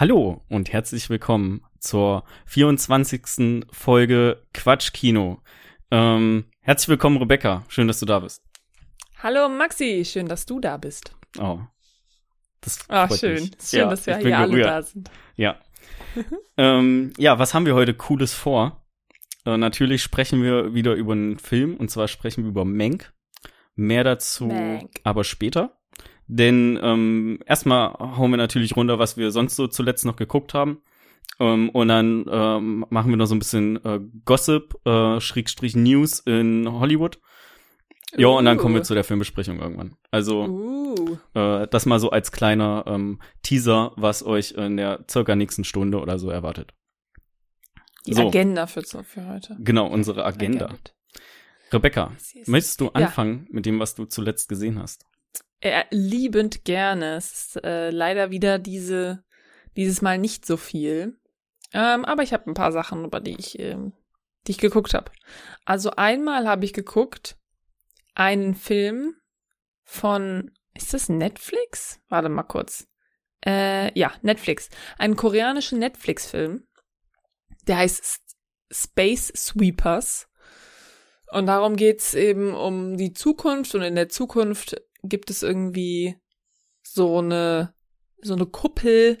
Hallo und herzlich willkommen zur 24. Folge Quatschkino. Ähm, herzlich willkommen, Rebecca. Schön, dass du da bist. Hallo Maxi, schön, dass du da bist. Oh. Das Ach, freut schön. mich. Schön, Ja, dass wir hier alle da sind. Ja. ähm, ja, was haben wir heute Cooles vor? Äh, natürlich sprechen wir wieder über einen Film und zwar sprechen wir über Mank. Mehr dazu Mank. aber später. Denn ähm, erstmal hauen wir natürlich runter, was wir sonst so zuletzt noch geguckt haben. Ähm, und dann ähm, machen wir noch so ein bisschen äh, Gossip, äh, Schrägstrich News in Hollywood. Ja, und dann kommen wir zu der Filmbesprechung irgendwann. Also Uh, äh, das mal so als kleiner ähm, Teaser, was euch in der circa nächsten Stunde oder so erwartet. die So. Agenda für, für heute. Genau, unsere Agenda. Agenda. Rebecca, möchtest du Ja. anfangen mit dem, was du zuletzt gesehen hast? Äh, liebend gerne. Es ist äh, leider wieder diese, dieses Mal nicht so viel. Ähm, aber ich habe ein paar Sachen, über die ich, ähm, die ich geguckt habe. Also einmal habe ich geguckt einen Film von, ist das Netflix? Warte mal kurz. Äh, ja, Netflix. Einen koreanischen Netflix-Film. Der heißt Space Sweepers. Und darum geht's eben um die Zukunft und in der Zukunft gibt es irgendwie so eine so eine Kuppel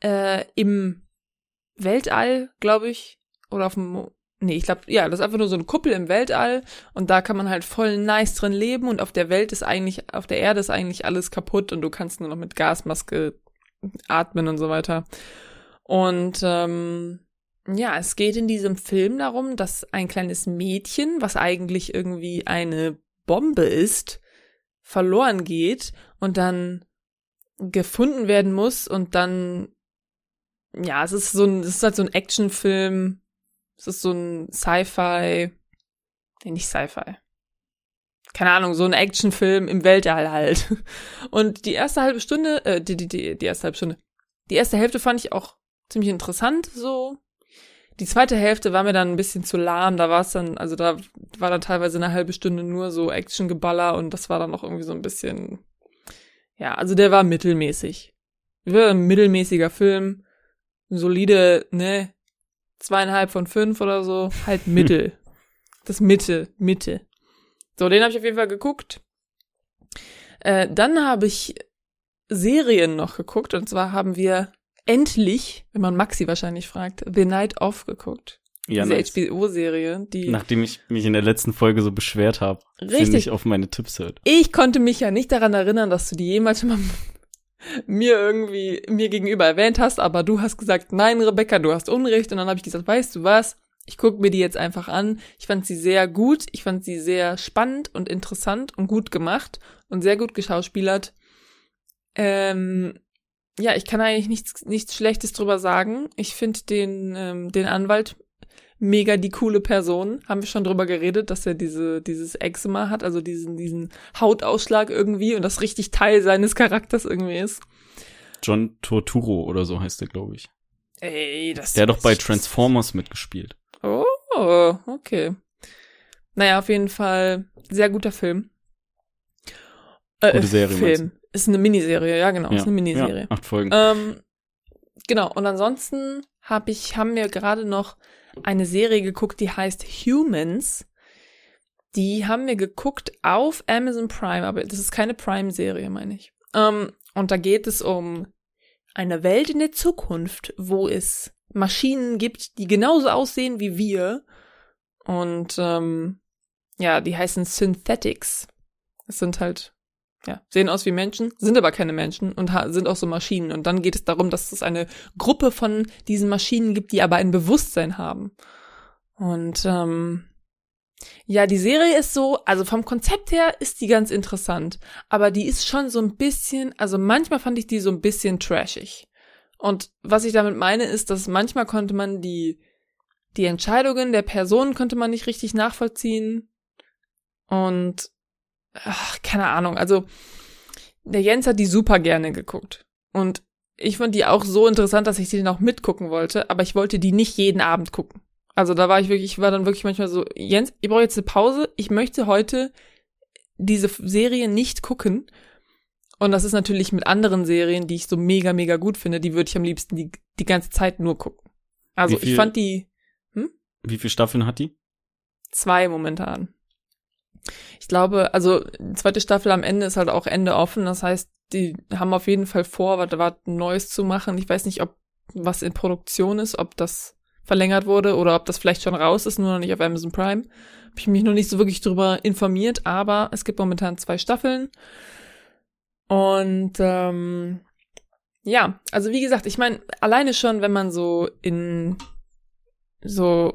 äh, im Weltall, glaube ich, oder auf dem Nee, ich glaube, ja, das ist einfach nur so eine Kuppel im Weltall und da kann man halt voll nice drin leben und auf der Welt ist eigentlich, auf der Erde ist eigentlich alles kaputt und du kannst nur noch mit Gasmaske atmen und so weiter. Und ähm, ja, es geht in diesem Film darum, dass ein kleines Mädchen, was eigentlich irgendwie eine Bombe ist, verloren geht und dann gefunden werden muss und dann ja, es ist so ein, es ist halt so ein Actionfilm, es ist so ein Sci-Fi, nicht Sci-Fi. Keine Ahnung, so ein Actionfilm im Weltall halt. Und die erste halbe Stunde, äh, die, die, die, die erste halbe Stunde, die erste Hälfte fand ich auch ziemlich interessant, so. Die zweite Hälfte war mir dann ein bisschen zu lahm, da war es dann, also da war dann teilweise eine halbe Stunde nur so Actiongeballer und das war dann auch irgendwie so ein bisschen, ja, also der war mittelmäßig. War ein mittelmäßiger Film, solide, ne, zweieinhalb von fünf oder so, halt Mittel. Das Mitte, Mitte. So, den habe ich auf jeden Fall geguckt. Äh, dann habe ich Serien noch geguckt und zwar haben wir endlich, wenn man Maxi wahrscheinlich fragt, The Night Off geguckt. Ja, Diese nice. HBO-Serie, die Nachdem ich mich in der letzten Folge so beschwert habe, Richtig. auf meine Tipps hört. Ich konnte mich ja nicht daran erinnern, dass du die jemals schon mal mir irgendwie mir gegenüber erwähnt hast, aber du hast gesagt, nein, Rebecca, du hast Unrecht. Und dann habe ich gesagt, weißt du was? Ich gucke mir die jetzt einfach an. Ich fand sie sehr gut. Ich fand sie sehr spannend und interessant und gut gemacht und sehr gut geschauspielert. Ähm, ja, ich kann eigentlich nichts, nichts Schlechtes drüber sagen. Ich finde den, ähm, den Anwalt mega die coole Person. Haben wir schon drüber geredet, dass er diese, dieses Eczema hat, also diesen, diesen Hautausschlag irgendwie und das richtig Teil seines Charakters irgendwie ist. John Torturo oder so heißt der, glaube ich. Ey, das Der hat doch bei Transformers mitgespielt. Oh, okay. Naja, auf jeden Fall sehr guter Film. Äh, Gute Serie, Film. Ist eine Miniserie, ja genau, ja. ist eine Miniserie. Ja, acht Folgen. Ähm, genau, und ansonsten hab ich, haben wir gerade noch eine Serie geguckt, die heißt Humans. Die haben wir geguckt auf Amazon Prime, aber das ist keine Prime-Serie, meine ich. Ähm, und da geht es um eine Welt in der Zukunft, wo es Maschinen gibt, die genauso aussehen wie wir. Und ähm, ja, die heißen Synthetics. Es sind halt ja, sehen aus wie Menschen, sind aber keine Menschen und sind auch so Maschinen. Und dann geht es darum, dass es eine Gruppe von diesen Maschinen gibt, die aber ein Bewusstsein haben. Und ähm, ja, die Serie ist so, also vom Konzept her ist die ganz interessant, aber die ist schon so ein bisschen, also manchmal fand ich die so ein bisschen trashig. Und was ich damit meine, ist, dass manchmal konnte man die, die Entscheidungen der Personen konnte man nicht richtig nachvollziehen. Und ach, keine Ahnung, also der Jens hat die super gerne geguckt. Und ich fand die auch so interessant, dass ich die noch mitgucken wollte, aber ich wollte die nicht jeden Abend gucken. Also da war ich wirklich, ich war dann wirklich manchmal so, Jens, ich brauche jetzt eine Pause, ich möchte heute diese Serie nicht gucken. Und das ist natürlich mit anderen Serien, die ich so mega, mega gut finde, die würde ich am liebsten die, die ganze Zeit nur gucken. Also viel- ich fand die Wie viele Staffeln hat die? zwei momentan. Ich glaube, also zweite Staffel am Ende ist halt auch Ende offen. Das heißt, die haben auf jeden Fall vor, was, was Neues zu machen. Ich weiß nicht, ob was in Produktion ist, ob das verlängert wurde oder ob das vielleicht schon raus ist, nur noch nicht auf Amazon Prime. Habe ich mich noch nicht so wirklich drüber informiert, aber es gibt momentan zwei Staffeln. Und ähm, ja, also wie gesagt, ich meine, alleine schon, wenn man so in so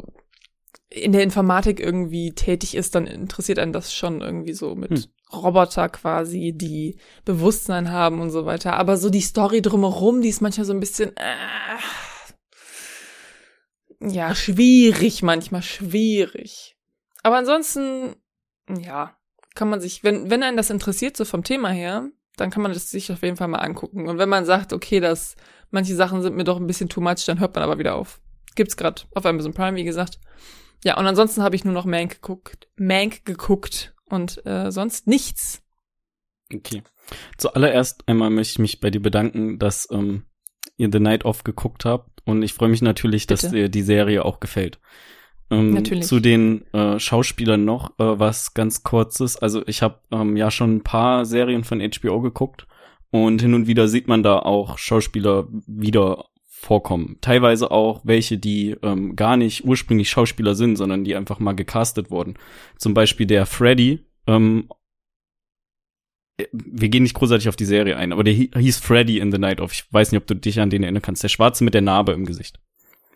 in der Informatik irgendwie tätig ist, dann interessiert einen das schon irgendwie so mit Hm. Roboter quasi, die Bewusstsein haben und so weiter. Aber so die Story drumherum, die ist manchmal so ein bisschen äh, ja schwierig, manchmal schwierig. Aber ansonsten ja kann man sich, wenn wenn einen das interessiert so vom Thema her, dann kann man das sich auf jeden Fall mal angucken. Und wenn man sagt, okay, das manche Sachen sind mir doch ein bisschen too much, dann hört man aber wieder auf. Gibt's grad auf Amazon Prime, wie gesagt. Ja, und ansonsten habe ich nur noch Mank geguckt, Mank geguckt und äh, sonst nichts. Okay. Zuallererst einmal möchte ich mich bei dir bedanken, dass ähm, ihr The Night Off geguckt habt. Und ich freue mich natürlich, dass Bitte. dir die Serie auch gefällt. Ähm, Natürlich. Zu den äh, Schauspielern noch äh, was ganz kurzes. Also ich habe ähm, ja schon ein paar Serien von HBO geguckt und hin und wieder sieht man da auch Schauspieler wieder vorkommen. Teilweise auch welche, die ähm, gar nicht ursprünglich Schauspieler sind, sondern die einfach mal gecastet wurden. Zum Beispiel der Freddy. Ähm, wir gehen nicht großartig auf die Serie ein, aber der hi- hieß Freddy in The Night Of. Ich weiß nicht, ob du dich an den erinnern kannst. Der Schwarze mit der Narbe im Gesicht.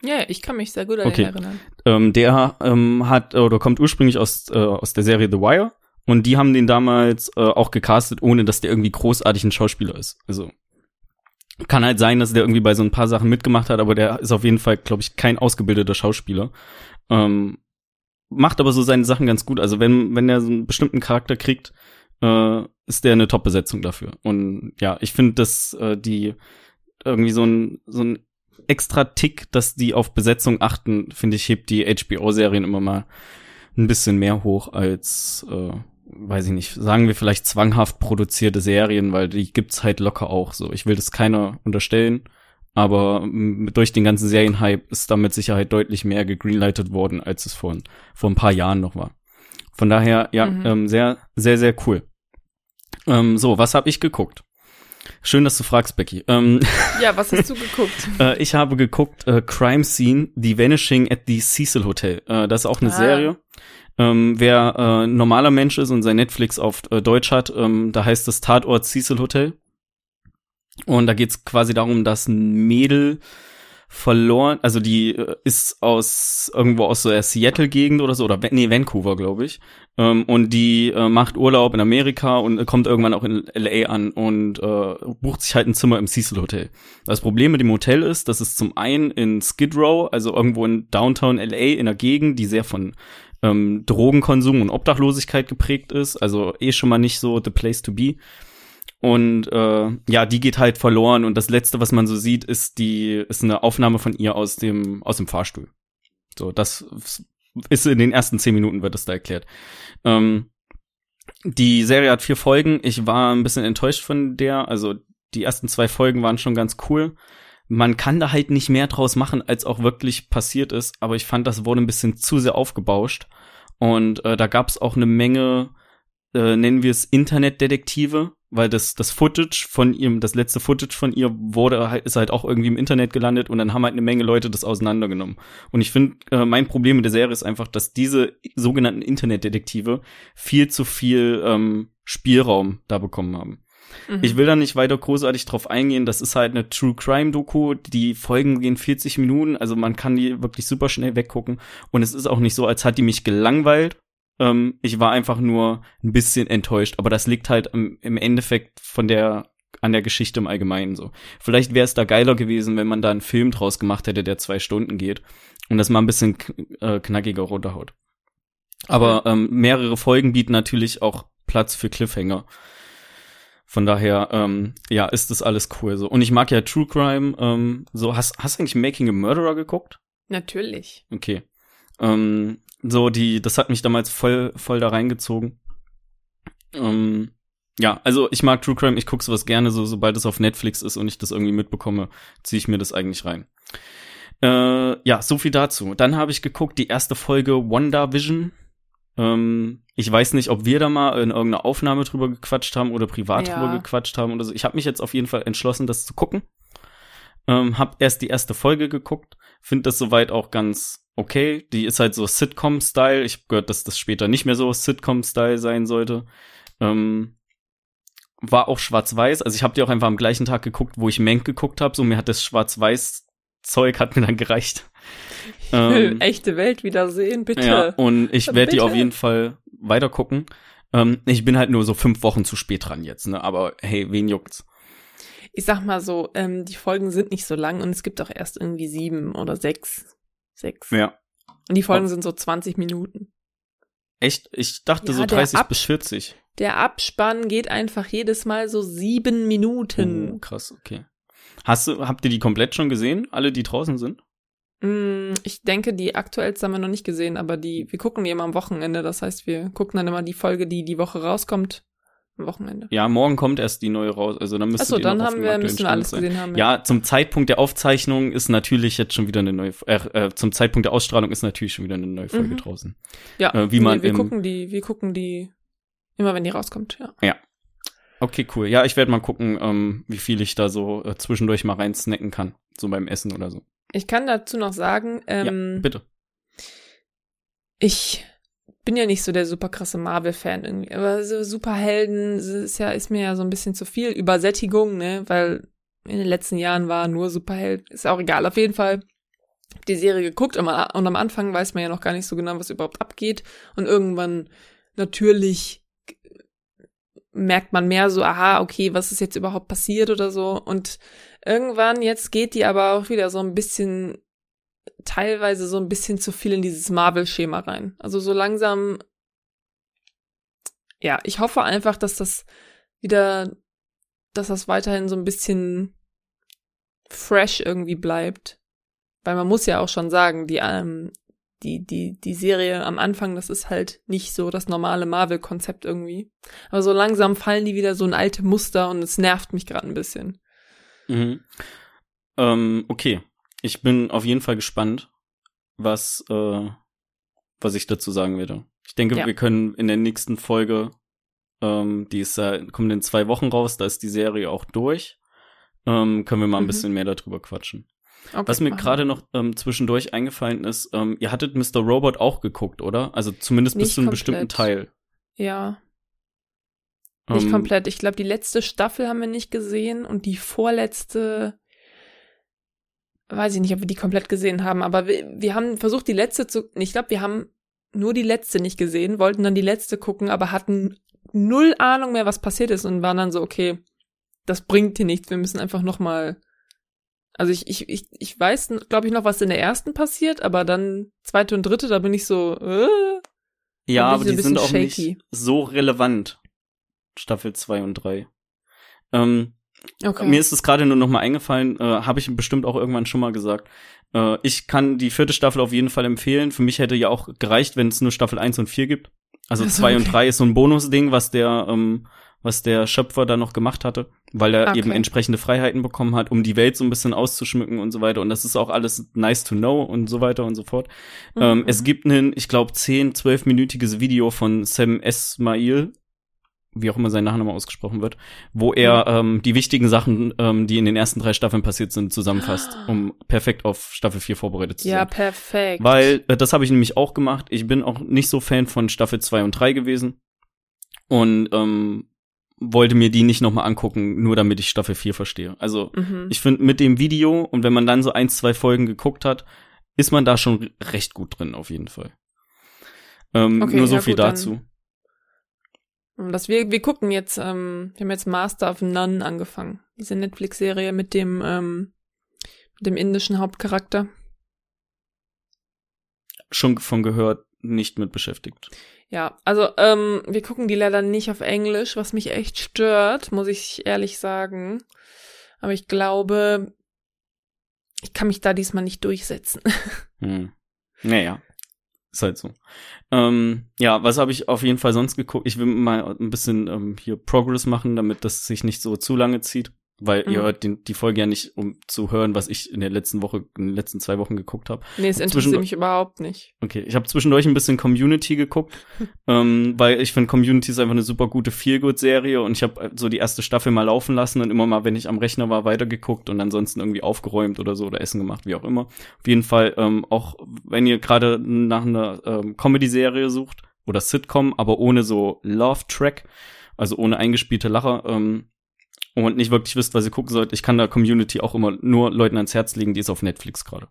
Ja, ich kann mich sehr gut an Okay. den erinnern. Ähm, der ähm, hat oder kommt ursprünglich aus äh, aus der Serie The Wire und die haben den damals äh, auch gecastet, ohne dass der irgendwie großartig ein Schauspieler ist. Also kann halt sein, dass der irgendwie bei so ein paar Sachen mitgemacht hat, aber der ist auf jeden Fall, glaube ich, kein ausgebildeter Schauspieler. Ähm, macht aber so seine Sachen ganz gut. Also wenn wenn er so einen bestimmten Charakter kriegt, äh, ist der eine Top-Besetzung dafür. Und ja, ich finde, dass äh, die irgendwie so ein so ein extra Tick, dass die auf Besetzung achten, finde ich, hebt die HBO-Serien immer mal ein bisschen mehr hoch als, äh, weiß ich nicht, sagen wir vielleicht zwanghaft produzierte Serien, weil die gibt's halt locker auch so. Ich will das keiner unterstellen, aber durch den ganzen Serienhype ist da mit Sicherheit deutlich mehr gegreenlightet worden, als es vor, vor ein paar Jahren noch war. Von daher, ja, Mhm. ähm, sehr, sehr, sehr cool. Ähm, so, was habe ich geguckt? Schön, dass du fragst, Becky. Ähm, Ja, was hast du geguckt? äh, ich habe geguckt äh, Crime Scene, The Vanishing at the Cecil Hotel. Äh, das ist auch eine Ah. Serie. Ähm, wer äh, normaler Mensch ist und sein Netflix auf äh, Deutsch hat, ähm, da heißt es Tatort Cecil Hotel. Und da geht's quasi darum, dass ein Mädel verloren, also die äh, ist aus irgendwo aus so der Seattle-Gegend oder so, oder nee, Vancouver, glaube ich. Ähm, und die äh, macht Urlaub in Amerika und äh, kommt irgendwann auch in LA an und äh, bucht sich halt ein Zimmer im Cecil Hotel. Das Problem mit dem Hotel ist, dass es zum einen in Skid Row, also irgendwo in Downtown LA in einer Gegend, die sehr von ähm, Drogenkonsum und Obdachlosigkeit geprägt ist, also eh schon mal nicht so the place to be. Und äh, ja, die geht halt verloren und das letzte, was man so sieht, ist die ist eine Aufnahme von ihr aus dem aus dem Fahrstuhl. So, das ist in den ersten zehn Minuten wird das da erklärt. Ähm, die Serie hat vier Folgen. Ich war ein bisschen enttäuscht von der. Also die ersten zwei Folgen waren schon ganz cool. Man kann da halt nicht mehr draus machen, als auch wirklich passiert ist. Aber ich fand, das wurde ein bisschen zu sehr aufgebauscht. Und äh, da gab es auch eine Menge, äh, nennen wir es Internetdetektive, weil das das Footage von ihrem, das letzte Footage von ihr wurde halt, ist halt auch irgendwie im Internet gelandet und dann haben halt eine Menge Leute das auseinandergenommen. Und ich finde, äh, mein Problem mit der Serie ist einfach, dass diese sogenannten Internetdetektive viel zu viel ähm, Spielraum da bekommen haben. Mhm. Ich will da nicht weiter großartig drauf eingehen. Das ist halt eine True Crime Doku. Die Folgen gehen 40 Minuten, also man kann die wirklich super schnell weggucken. Und es ist auch nicht so, als hat die mich gelangweilt. Ähm, ich war einfach nur ein bisschen enttäuscht. Aber das liegt halt im, im Endeffekt von der an der Geschichte im Allgemeinen so. Vielleicht wäre es da geiler gewesen, wenn man da einen Film draus gemacht hätte, der zwei Stunden geht und das mal ein bisschen äh, knackiger runterhaut. Aber ähm, mehrere Folgen bieten natürlich auch Platz für Cliffhanger. Von daher, ähm, ja, ist das alles cool so. Und ich mag ja True Crime. Ähm, so, hast, hast du eigentlich Making a Murderer geguckt? Natürlich. Okay. Ähm, so, die, das hat mich damals voll, voll da reingezogen. Ähm, Ja, also ich mag True Crime, ich gucke sowas gerne, so sobald es auf Netflix ist und ich das irgendwie mitbekomme, ziehe ich mir das eigentlich rein. Äh, ja, so viel dazu. Dann habe ich geguckt, die erste Folge WandaVision. Ähm, ich weiß nicht, ob wir da mal in irgendeiner Aufnahme drüber gequatscht haben oder privat Ja. drüber gequatscht haben oder so. Ich habe mich jetzt auf jeden Fall entschlossen, das zu gucken. Ähm, hab erst die erste Folge geguckt, finde das soweit auch ganz okay. Die ist halt so Sitcom-Style. Ich hab gehört, dass das später nicht mehr so Sitcom-Style sein sollte. Ähm, war auch schwarz-weiß. Also ich habe die auch einfach am gleichen Tag geguckt, wo ich Mank geguckt habe. So mir hat das schwarz-weiß-Zeug hat mir dann gereicht. Ich will Ähm, echte Welt wiedersehen, bitte. ja, und ich werde die auf jeden Fall weiter gucken. Ähm, ich bin halt nur so fünf Wochen zu spät dran jetzt, ne? Aber hey, wen juckt's? Ich sag mal so, ähm, die Folgen sind nicht so lang und es gibt auch erst irgendwie sieben oder sechs. Sechs. Ja. Und die Folgen sind so 20 Minuten. Echt? Ich dachte Ja, so der 30 Ab- bis 40. Der Abspann geht einfach jedes Mal so sieben Oh, Minuten. krass, okay. Hast du, habt ihr die komplett schon gesehen? Alle, die draußen sind? Mm, Ich denke, die aktuellste haben wir noch nicht gesehen, aber die, wir gucken die immer am Wochenende. Das heißt, wir gucken dann immer die Folge, die die Woche rauskommt, am Wochenende. Ja, morgen kommt erst die neue raus. Also dann müsste Achso, dann haben wir, müssen wir alles sein. gesehen haben. Ja, zum Zeitpunkt der Aufzeichnung ist natürlich jetzt schon wieder eine neue, äh, äh, zum Zeitpunkt der Ausstrahlung ist natürlich schon wieder eine neue Folge Mhm. draußen. ja. äh, wie man wir im- gucken die, wir gucken die immer, wenn die rauskommt, ja. Okay, cool. Ja, ich werde mal gucken, ähm, wie viel ich da so äh, zwischendurch mal rein snacken kann. So beim Essen oder so. Ich kann dazu noch sagen, ähm, Bitte. ich bin ja nicht so der super krasse Marvel-Fan irgendwie, aber so Superhelden ist ja, ist mir ja so ein bisschen zu viel Übersättigung, ne, weil in den letzten Jahren war nur Superheld, ist auch egal, auf jeden Fall. Die Serie geguckt und am Anfang weiß man ja noch gar nicht so genau, was überhaupt abgeht und irgendwann natürlich merkt man mehr so, aha, okay, was ist jetzt überhaupt passiert oder so und irgendwann jetzt geht die aber auch wieder so ein bisschen teilweise so ein bisschen zu viel in dieses Marvel-Schema rein. Also so langsam, ja, ich hoffe einfach, dass das wieder, dass das weiterhin so ein bisschen fresh irgendwie bleibt. Weil man muss ja auch schon sagen, die, ähm, die, die, die Serie am Anfang, das ist halt nicht so das normale Marvel-Konzept irgendwie. Aber so langsam fallen die wieder so in alte Muster und es nervt mich gerade ein bisschen. Mhm. Ähm, okay. Ich bin auf jeden Fall gespannt, was, äh, was ich dazu sagen werde. Ich denke, Ja. wir können in der nächsten Folge, ähm, die ist, äh, kommt in zwei Wochen raus, da ist die Serie auch durch, ähm, können wir mal ein Mhm. bisschen mehr darüber quatschen. Okay, Was mir gerade noch ähm, zwischendurch eingefallen ist, ähm, ihr hattet Mr. Robot auch geguckt, oder? Also zumindest bis Nicht zu einem komplett. bestimmten Teil. Ja, Nicht Ähm, komplett. Ich glaube, die letzte Staffel haben wir nicht gesehen und die vorletzte, weiß ich nicht, ob wir die komplett gesehen haben, aber wir, wir haben versucht, die letzte zu, ich glaube, wir haben nur die letzte nicht gesehen, wollten dann die letzte gucken, aber hatten null Ahnung mehr, was passiert ist und waren dann so, okay, das bringt hier nichts, wir müssen einfach noch mal also ich, ich, ich, ich weiß, glaube ich, noch, was in der ersten passiert, aber dann zweite und dritte, da bin ich so, äh, Ja, aber die sind auch bisschen nicht shaky. so relevant. Staffel 2 und 3. Ähm, okay. Mir ist es gerade nur noch mal eingefallen, äh, habe ich bestimmt auch irgendwann schon mal gesagt. Äh, ich kann die vierte Staffel auf jeden Fall empfehlen. Für mich hätte ja auch gereicht, wenn es nur Staffel 1 und 4 gibt. Also Ach so, 2 und okay. 3 ist so ein Bonusding, was der, ähm, was der Schöpfer da noch gemacht hatte, weil er Okay. eben entsprechende Freiheiten bekommen hat, um die Welt so ein bisschen auszuschmücken und so weiter. Und das ist auch alles nice to know und so weiter und so fort. Ähm, Mhm. es gibt ein, ich glaube, 10, 12-minütiges Video von Sam Esmail, wie auch immer sein Nachname ausgesprochen wird, wo er ähm, die wichtigen Sachen, ähm, die in den ersten drei Staffeln passiert sind, zusammenfasst, Ah. um perfekt auf Staffel 4 vorbereitet zu ja, sein. perfekt. Weil, äh, das habe ich nämlich auch gemacht. Ich bin auch nicht so Fan von Staffel 2 und 3 gewesen. Und ähm, wollte mir die nicht nochmal angucken, nur damit ich Staffel 4 verstehe. Also mhm. ich finde mit dem Video und wenn man dann so ein, zwei Folgen geguckt hat, ist man da schon recht gut drin, auf jeden Fall. Ähm, Okay, nur so ja viel gut, dazu. Das wir, wir gucken jetzt, ähm, wir haben jetzt Master of None angefangen. Diese Netflix-Serie mit dem, ähm, mit dem indischen Hauptcharakter. Schon von gehört, nicht mit beschäftigt. Ja, also ähm, wir gucken die leider nicht auf Englisch, was mich echt stört, muss ich ehrlich sagen. Aber ich glaube, ich kann mich da diesmal nicht durchsetzen. Hm. Naja. Ist halt so. Ähm, ja, was habe ich auf jeden Fall sonst geguckt? Ich will mal ein bisschen ähm, hier Progress machen, damit das sich nicht so zu lange zieht. Weil Mhm. ihr hört den, die Folge ja nicht, um zu hören, was ich in der letzten Woche, in den letzten zwei Wochen geguckt habe. Nee, es interessiert mich überhaupt nicht. Okay, ich habe zwischendurch ein bisschen Community geguckt, ähm, weil ich finde Community ist einfach eine super gute Feelgood-Serie und ich habe so die erste Staffel mal laufen lassen und immer mal, wenn ich am Rechner war, weitergeguckt und ansonsten irgendwie aufgeräumt oder so oder Essen gemacht, wie auch immer. Auf jeden Fall, ähm, auch wenn ihr gerade nach einer ähm, Comedy-Serie sucht oder Sitcom, aber ohne so Love-Track, also ohne eingespielte Lacher, ähm, und nicht wirklich wisst, was ihr gucken sollt, ich kann da Community auch immer nur Leuten ans Herz legen, die ist auf Netflix gerade.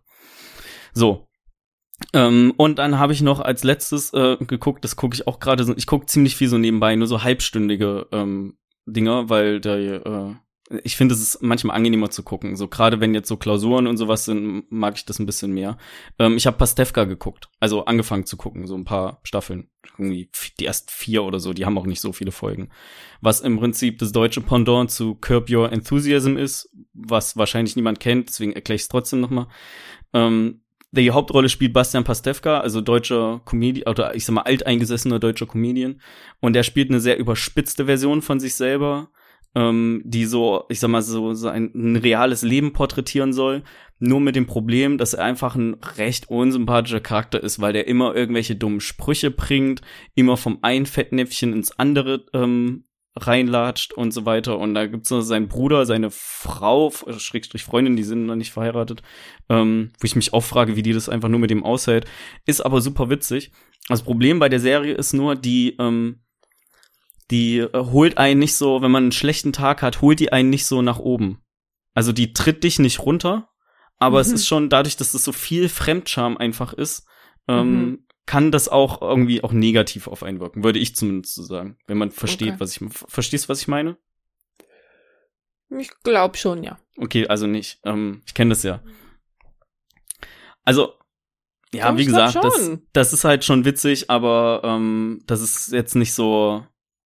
So, ähm, und dann habe ich noch als letztes äh, geguckt, das gucke ich auch gerade ich gucke ziemlich viel so nebenbei, nur so halbstündige ähm, Dinger, weil der, äh, ich finde, es ist manchmal angenehmer zu gucken. So gerade wenn jetzt so Klausuren und sowas sind, mag ich das ein bisschen mehr. Ähm, ich habe Pastewka geguckt, also angefangen zu gucken, so ein paar Staffeln, irgendwie die ersten vier oder so, die haben auch nicht so viele Folgen. Was im Prinzip das deutsche Pendant zu Curb Your Enthusiasm ist, was wahrscheinlich niemand kennt, deswegen erkläre ich es trotzdem nochmal. Ähm, die Hauptrolle spielt Bastian Pastewka, also deutscher Comedian, oder ich sag mal alteingesessener deutscher Comedian. Und er spielt eine sehr überspitzte Version von sich selber, ähm, die so, ich sag mal, so, so ein, ein reales Leben porträtieren soll. Nur mit dem Problem, dass er einfach ein recht unsympathischer Charakter ist, weil der immer irgendwelche dummen Sprüche bringt, immer vom einen Fettnäpfchen ins andere ähm, reinlatscht und so weiter. Und da gibt's noch seinen Bruder, seine Frau, äh, Schrägstrich Freundin, die sind noch nicht verheiratet, ähm, wo ich mich auch frage, wie die das einfach nur mit dem aushält. Ist aber super witzig. Das Problem bei der Serie ist nur, die, ähm, die äh, holt einen nicht so, wenn man einen schlechten Tag hat, holt die einen nicht so nach oben. Also die tritt dich nicht runter, aber es Mhm. ist schon dadurch, dass das so viel Fremdscham einfach ist, ähm, Mhm. kann das auch irgendwie auch negativ auf einen wirken, würde ich zumindest so sagen, wenn man versteht, Okay. was ich verstehst, was ich meine? Ich glaube schon, ja. Okay, also nicht. Ähm, ich kenne das ja. Also, ja, wie gesagt, das, das ist halt schon witzig, aber ähm, das ist jetzt nicht so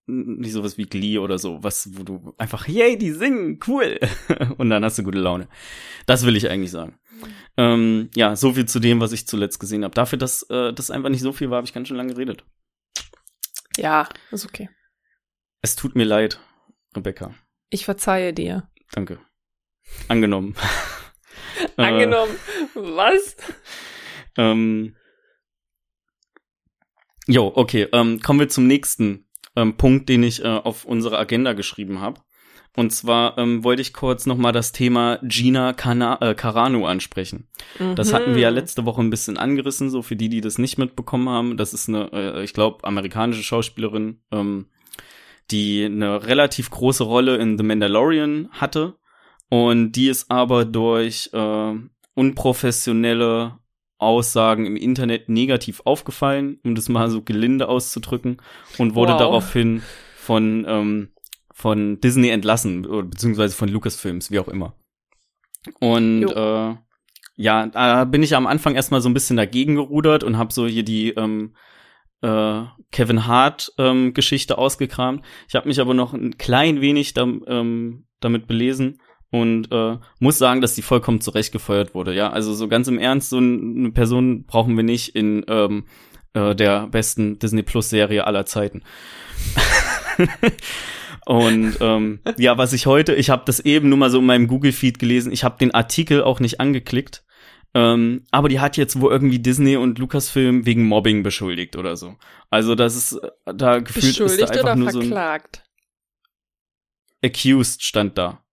nicht sowas wie Glee oder so, was wo du einfach yay, die singen, cool und dann hast du gute Laune. Das will ich eigentlich sagen. Ähm, ja, so viel zu dem, was ich zuletzt gesehen habe. Dafür, dass äh, das einfach nicht so viel war, habe ich ganz schön lange geredet. Ja, ist okay. Es tut mir leid, Rebecca. Ich verzeihe dir. Danke. Angenommen. Äh, Angenommen. Was? Ähm, jo, okay. Ähm, kommen wir zum nächsten ähm, Punkt, den ich äh, auf unsere Agenda geschrieben habe. Und zwar ähm, wollte ich kurz noch mal das Thema Gina Cana äh, Carano ansprechen. Das hatten wir ja Mhm. letzte Woche ein bisschen angerissen, so für die, die das nicht mitbekommen haben. Das ist eine, äh, ich glaube, amerikanische Schauspielerin, ähm, die eine relativ große Rolle in The Mandalorian hatte. Und die ist aber durch äh, unprofessionelle Aussagen im Internet negativ aufgefallen, um das mal so gelinde auszudrücken, und wurde Wow. daraufhin von, ähm, von Disney entlassen, beziehungsweise von Lucasfilms, wie auch immer. Und Jo. äh, ja, da bin ich am Anfang erstmal so ein bisschen dagegen gerudert und habe so hier die ähm, äh, Kevin Hart ähm, Geschichte ausgekramt. Ich habe mich aber noch ein klein wenig dam, ähm, damit belesen und äh, muss sagen, dass die vollkommen zurechtgefeuert wurde. Ja, also so ganz im Ernst, so ein- eine Person brauchen wir nicht in ähm, äh, der besten Disney Plus Serie aller Zeiten. Und ähm, ja, was ich heute, ich habe das eben nur mal so in meinem Google Feed gelesen. Ich habe den Artikel auch nicht angeklickt. Ähm, aber die hat jetzt wohl irgendwie Disney und Lucasfilm wegen Mobbing beschuldigt oder so. Also das ist äh, da gefühlt ist da Beschuldigt einfach oder nur so ein verklagt? accused stand da.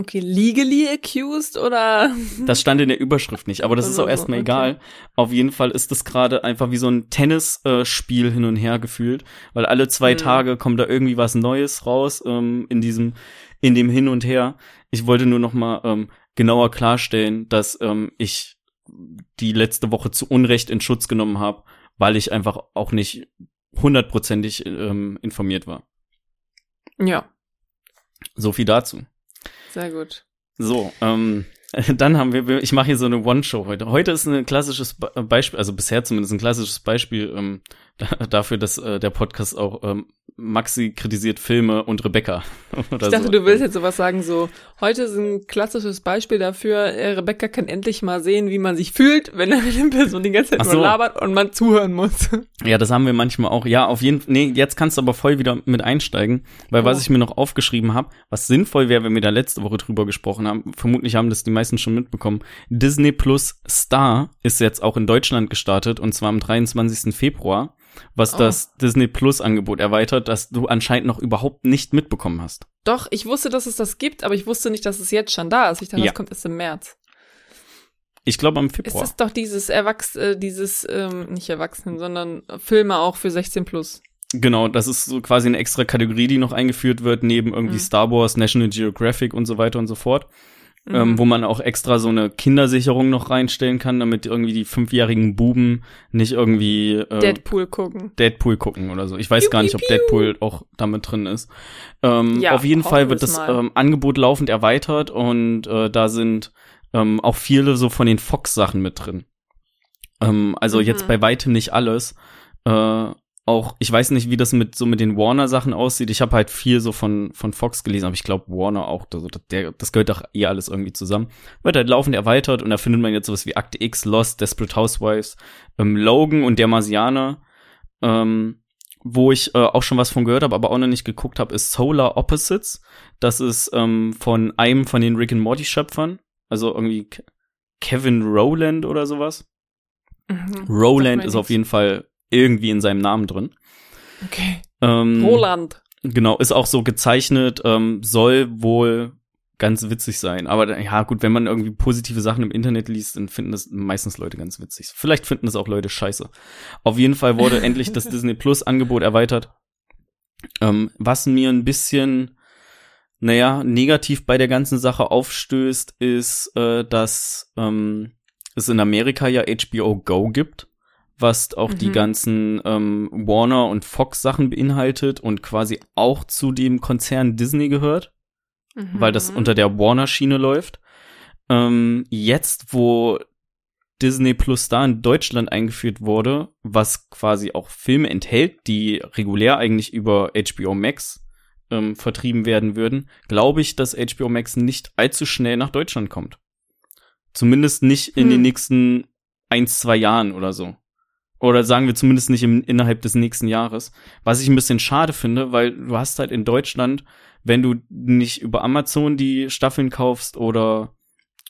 Okay, legally accused oder? Das stand in der Überschrift nicht, aber das ist auch Also, erstmal okay. egal. Auf jeden Fall ist das gerade einfach wie so ein Tennisspiel hin und her gefühlt, weil alle zwei Hm. Tage kommt da irgendwie was Neues raus ähm, in diesem, in dem Hin und Her. Ich wollte nur noch mal ähm, genauer klarstellen, dass ähm, ich die letzte Woche zu Unrecht in Schutz genommen habe, weil ich einfach auch nicht hundertprozentig ähm, informiert war. Ja, So viel dazu. Sehr gut. So, ähm, dann haben wir, ich mache hier so eine One-Show heute. Heute ist ein klassisches Be- Beispiel, also bisher zumindest ein klassisches Beispiel ähm, dafür, dass äh, der Podcast auch ähm, Maxi kritisiert Filme und Rebecca. Ich dachte, so. du willst jetzt sowas sagen, so, heute ist ein klassisches Beispiel dafür, äh, Rebecca kann endlich mal sehen, wie man sich fühlt, wenn eine Person die ganze Zeit so. nur labert und man zuhören muss. Ja, das haben wir manchmal auch. Ja, auf jeden Fall, nee, jetzt kannst du aber voll wieder mit einsteigen, weil oh. was ich mir noch aufgeschrieben habe, was sinnvoll wäre, wenn wir da letzte Woche drüber gesprochen haben, vermutlich haben das die meisten schon mitbekommen, Disney Plus Star ist jetzt auch in Deutschland gestartet und zwar am 23. Februar was oh. das Disney Plus Angebot erweitert, das du anscheinend noch überhaupt nicht mitbekommen hast. Doch, ich wusste, dass es das gibt, aber ich wusste nicht, dass es jetzt schon da ist. Ich dachte, ja. das kommt erst im März. Ich glaube am Februar. Es ist doch dieses Erwachs äh, dieses ähm, nicht Erwachsenen, sondern Filme auch für 16 plus. Genau, das ist so quasi eine extra Kategorie, die noch eingeführt wird, neben irgendwie mhm. Star Wars, National Geographic und so weiter und so fort mhm. ähm, wo man auch extra so eine Kindersicherung noch reinstellen kann, damit irgendwie die fünfjährigen Buben nicht irgendwie äh, Deadpool gucken. Deadpool gucken oder so. Ich weiß piu, gar nicht, piu, ob Deadpool auch damit drin ist. Ähm, ja, auf jeden Fall wird das ähm, Angebot laufend erweitert und äh, da sind ähm, auch viele so von den Fox-Sachen mit drin. Ähm, also mhm. jetzt bei weitem nicht alles. Äh, auch, ich weiß nicht, wie das mit so mit den Warner-Sachen aussieht. Ich habe halt viel so von, von Fox gelesen, aber ich glaube, Warner auch, also der, das gehört doch eh alles irgendwie zusammen. Wird halt laufend erweitert und da findet man jetzt sowas wie Akte X, Lost, Desperate Housewives, ähm, Logan und der Marsianer. Ähm, wo ich äh, auch schon was von gehört habe, aber auch noch nicht geguckt habe, ist Solar Opposites. Das ist ähm, von einem von den Rick and Morty Schöpfern, also irgendwie Kevin Rowland oder sowas. Mhm, Rowland ist auf jeden Fall irgendwie in seinem Namen drin. Okay. Ähm, Roland. Genau, ist auch so gezeichnet, ähm, soll wohl ganz witzig sein. Aber ja, gut, wenn man irgendwie positive Sachen im Internet liest, dann finden das meistens Leute ganz witzig. Vielleicht finden das auch Leute scheiße. Auf jeden Fall wurde endlich das Disney Plus Angebot erweitert. Ähm, was mir ein bisschen, naja, negativ bei der ganzen Sache aufstößt, ist, äh, dass ähm, es in Amerika ja HBO Go gibt was auch mhm. die ganzen ähm, Warner und Fox Sachen beinhaltet und quasi auch zu dem Konzern Disney gehört, mhm. weil das unter der Warner Schiene läuft. Ähm, jetzt, wo Disney Plus da in Deutschland eingeführt wurde, was quasi auch Filme enthält, die regulär eigentlich über HBO Max ähm, vertrieben werden würden, glaube ich, dass HBO Max nicht allzu schnell nach Deutschland kommt. Zumindest nicht in hm. den nächsten ein, zwei Jahren oder so. Oder sagen wir zumindest nicht im, innerhalb des nächsten Jahres. Was ich ein bisschen schade finde, weil du hast halt in Deutschland, wenn du nicht über Amazon die Staffeln kaufst oder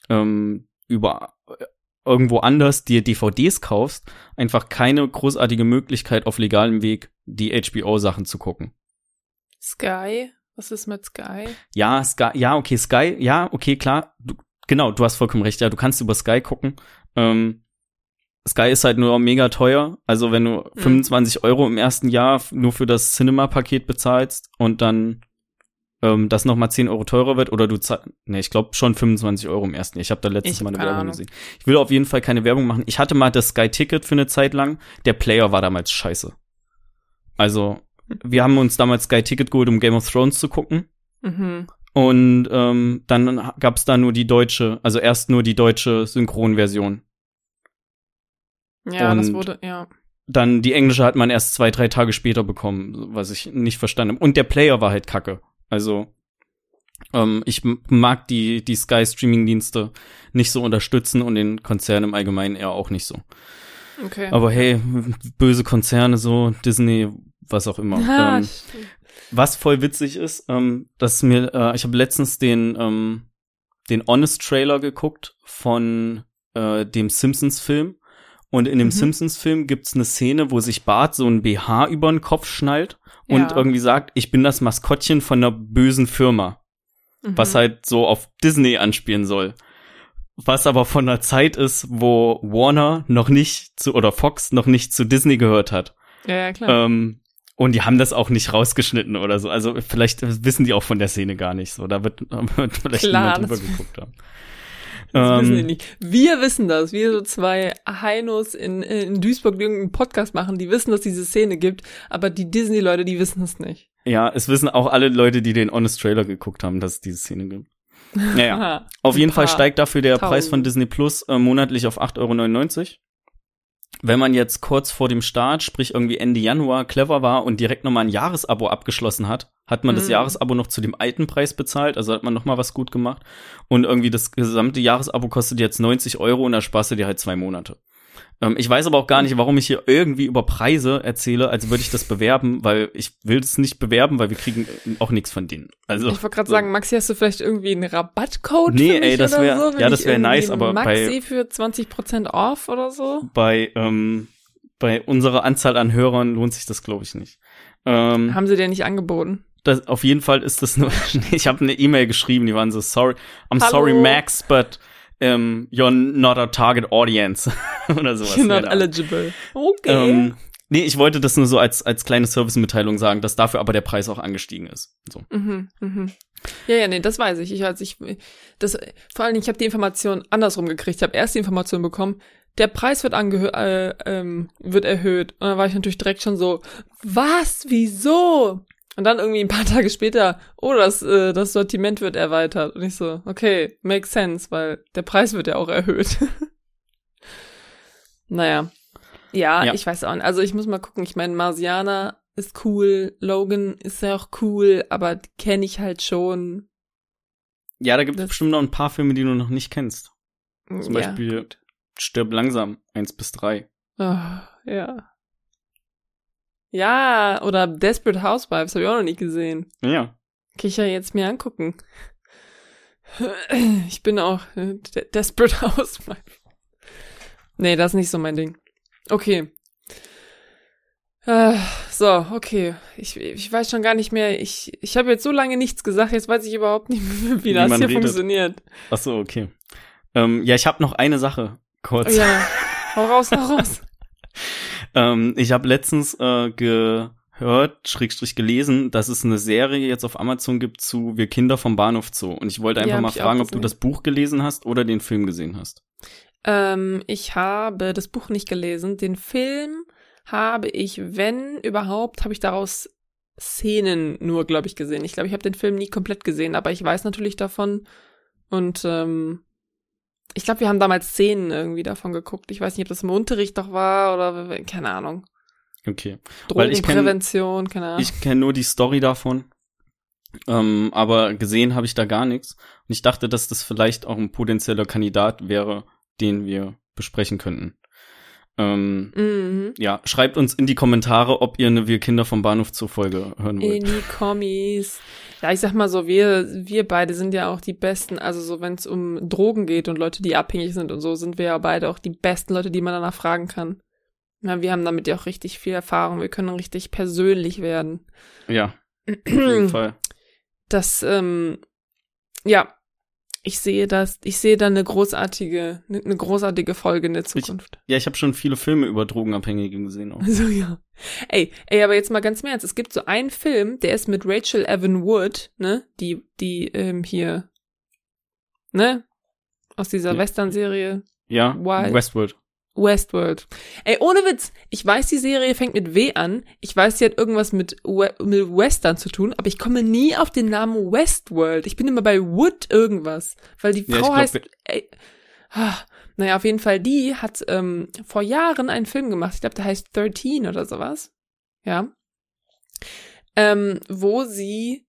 ähm, über äh, irgendwo anders dir DVDs kaufst, einfach keine großartige Möglichkeit auf legalem Weg die HBO-Sachen zu gucken. Sky? Was ist mit Sky? Ja, Sky, ja, okay, Sky, ja, okay, klar. Du, genau, du hast vollkommen recht, ja, du kannst über Sky gucken. Ähm, Sky ist halt nur mega teuer. Also wenn du mhm. 25 Euro im ersten Jahr nur für das Cinema-Paket bezahlst und dann ähm, das nochmal 10 Euro teurer wird oder du zahlst, ne, ich glaube schon 25 Euro im ersten Jahr. Ich habe da letztes ich Mal eine Werbung Ahnung. gesehen. Ich will auf jeden Fall keine Werbung machen. Ich hatte mal das Sky-Ticket für eine Zeit lang. Der Player war damals scheiße. Also, wir haben uns damals Sky-Ticket geholt, um Game of Thrones zu gucken. Mhm. Und ähm, dann gab's da nur die deutsche, also erst nur die deutsche Synchronversion. Ja, und das wurde, ja. Dann die englische hat man erst zwei, drei Tage später bekommen, was ich nicht verstanden habe. Und der Player war halt kacke. Also, ähm, ich mag die, die Sky Streaming-Dienste nicht so unterstützen und den Konzern im Allgemeinen eher auch nicht so. Okay. Aber hey, böse Konzerne so, Disney, was auch immer. Ja, ähm, was voll witzig ist, ähm, dass mir, äh, ich habe letztens den, ähm, den Honest Trailer geguckt von äh, dem Simpsons-Film und in dem mhm. Simpsons-Film gibt's eine Szene, wo sich Bart so ein BH über den Kopf schnallt und ja. irgendwie sagt, ich bin das Maskottchen von einer bösen Firma. Mhm. Was halt so auf Disney anspielen soll. Was aber von einer Zeit ist, wo Warner noch nicht zu, oder Fox noch nicht zu Disney gehört hat. Ja, ja klar. Ähm, und die haben das auch nicht rausgeschnitten oder so. Also vielleicht wissen die auch von der Szene gar nicht so. Da wird, wird vielleicht Klar, niemand drüber geguckt haben. Das ähm, wissen die nicht. Wir wissen das. Wir so zwei Heinos in, in Duisburg, die irgendeinen Podcast machen, die wissen, dass diese Szene gibt, aber die Disney-Leute, die wissen es nicht. Ja, es wissen auch alle Leute, die den Honest Trailer geguckt haben, dass es diese Szene gibt. Naja, auf jeden Fall steigt dafür der Tausend. Preis von Disney Plus äh, monatlich auf 8,99 Euro. Wenn man jetzt kurz vor dem Start, sprich irgendwie Ende Januar, clever war und direkt nochmal ein Jahresabo abgeschlossen hat, hat man mhm. das Jahresabo noch zu dem alten Preis bezahlt, also hat man nochmal was gut gemacht. Und irgendwie das gesamte Jahresabo kostet jetzt 90 Euro und da sparst du dir halt zwei Monate. Ähm, ich weiß aber auch gar nicht, warum ich hier irgendwie über Preise erzähle, als würde ich das bewerben, weil ich will das nicht bewerben, weil wir kriegen auch nichts von denen. Also ich wollte gerade so. sagen, Maxi, hast du vielleicht irgendwie einen Rabattcode nee, für mich ey, das wäre so, ja, das wäre nice, aber Maxi bei, für 20% off oder so? Bei ähm, bei unserer Anzahl an Hörern lohnt sich das, glaube ich, nicht. Ähm, Haben sie dir nicht angeboten? Das, auf jeden Fall ist das nur. ich habe eine E-Mail geschrieben, die waren so sorry, I'm Hallo. sorry Max, but ähm, you're not a target audience oder sowas. You're not eligible. Okay. Ähm, nee, ich wollte das nur so als als kleine Servicemitteilung sagen, dass dafür aber der Preis auch angestiegen ist. So. Mhm, mhm. Ja, ja, nee, das weiß ich. Ich als ich das vor allen Dingen, ich habe die Information andersrum gekriegt. Ich habe erst die Information bekommen, der Preis wird angehört, äh, ähm, wird erhöht. Und dann war ich natürlich direkt schon so, was? Wieso? Und dann irgendwie ein paar Tage später, oh, das, äh, das Sortiment wird erweitert. Und ich so, okay, makes sense, weil der Preis wird ja auch erhöht. naja. Ja, ja, ich weiß auch nicht. Also ich muss mal gucken. Ich meine, Marsiana ist cool, Logan ist ja auch cool, aber kenne ich halt schon. Ja, da gibt es bestimmt noch ein paar Filme, die du noch nicht kennst. Zum ja, Beispiel gut. Stirb langsam, eins bis drei. Oh, ja. Ja, oder Desperate Housewives habe ich auch noch nicht gesehen. Ja. Kann ich ja jetzt mir angucken. Ich bin auch äh, Desperate Housewives. Nee, das ist nicht so mein Ding. Okay. Äh, so, okay. Ich, ich weiß schon gar nicht mehr. Ich, ich habe jetzt so lange nichts gesagt, jetzt weiß ich überhaupt nicht mehr, wie, wie das hier redet. funktioniert. Ach so, okay. Ähm, ja, ich habe noch eine Sache, kurz. Ja, hau raus, hau raus. Ähm, ich habe letztens äh, gehört, Schrägstrich gelesen, dass es eine Serie jetzt auf Amazon gibt zu Wir Kinder vom Bahnhof Zoo. Und ich wollte einfach ja, mal fragen, ob du das Buch gelesen hast oder den Film gesehen hast. Ähm, ich habe das Buch nicht gelesen. Den Film habe ich, wenn überhaupt, habe ich daraus Szenen nur, glaube ich, gesehen. Ich glaube, ich habe den Film nie komplett gesehen, aber ich weiß natürlich davon. Und ähm, ich glaube, wir haben damals Szenen irgendwie davon geguckt. Ich weiß nicht, ob das im Unterricht doch war oder keine Ahnung. Okay. Drogenprävention, keine Ahnung. Ich kenne nur die Story davon. Ähm, aber gesehen habe ich da gar nichts. Und ich dachte, dass das vielleicht auch ein potenzieller Kandidat wäre, den wir besprechen könnten. Ähm, mhm. Ja, schreibt uns in die Kommentare, ob ihr eine Wir Kinder vom Bahnhof zur Folge hören wollt. In die Kommis. Ja, ich sag mal so, wir, wir beide sind ja auch die Besten, also so, wenn es um Drogen geht und Leute, die abhängig sind und so, sind wir ja beide auch die besten Leute, die man danach fragen kann. Ja, wir haben damit ja auch richtig viel Erfahrung. Wir können richtig persönlich werden. Ja. Auf jeden Fall. Das, ähm, ja, ich sehe das, ich sehe da eine großartige, eine großartige Folge in der Zukunft. Ich, ja, ich habe schon viele Filme über Drogenabhängige gesehen. Auch. So ja. Ey, ey, aber jetzt mal ganz im Ernst, es gibt so einen Film, der ist mit Rachel Evan Wood, ne, die, die ähm, hier, ne, aus dieser ja. Western-Serie. Ja, Wild. Westworld. Westworld. Ey, ohne Witz, ich weiß, die Serie fängt mit W an. Ich weiß, sie hat irgendwas mit, We mit Western zu tun, aber ich komme nie auf den Namen Westworld. Ich bin immer bei Wood irgendwas, weil die Frau ja, glaub, heißt. Ey, ah, naja, auf jeden Fall, die hat ähm, vor Jahren einen Film gemacht. Ich glaube, der heißt 13 oder sowas. Ja. Ähm, wo sie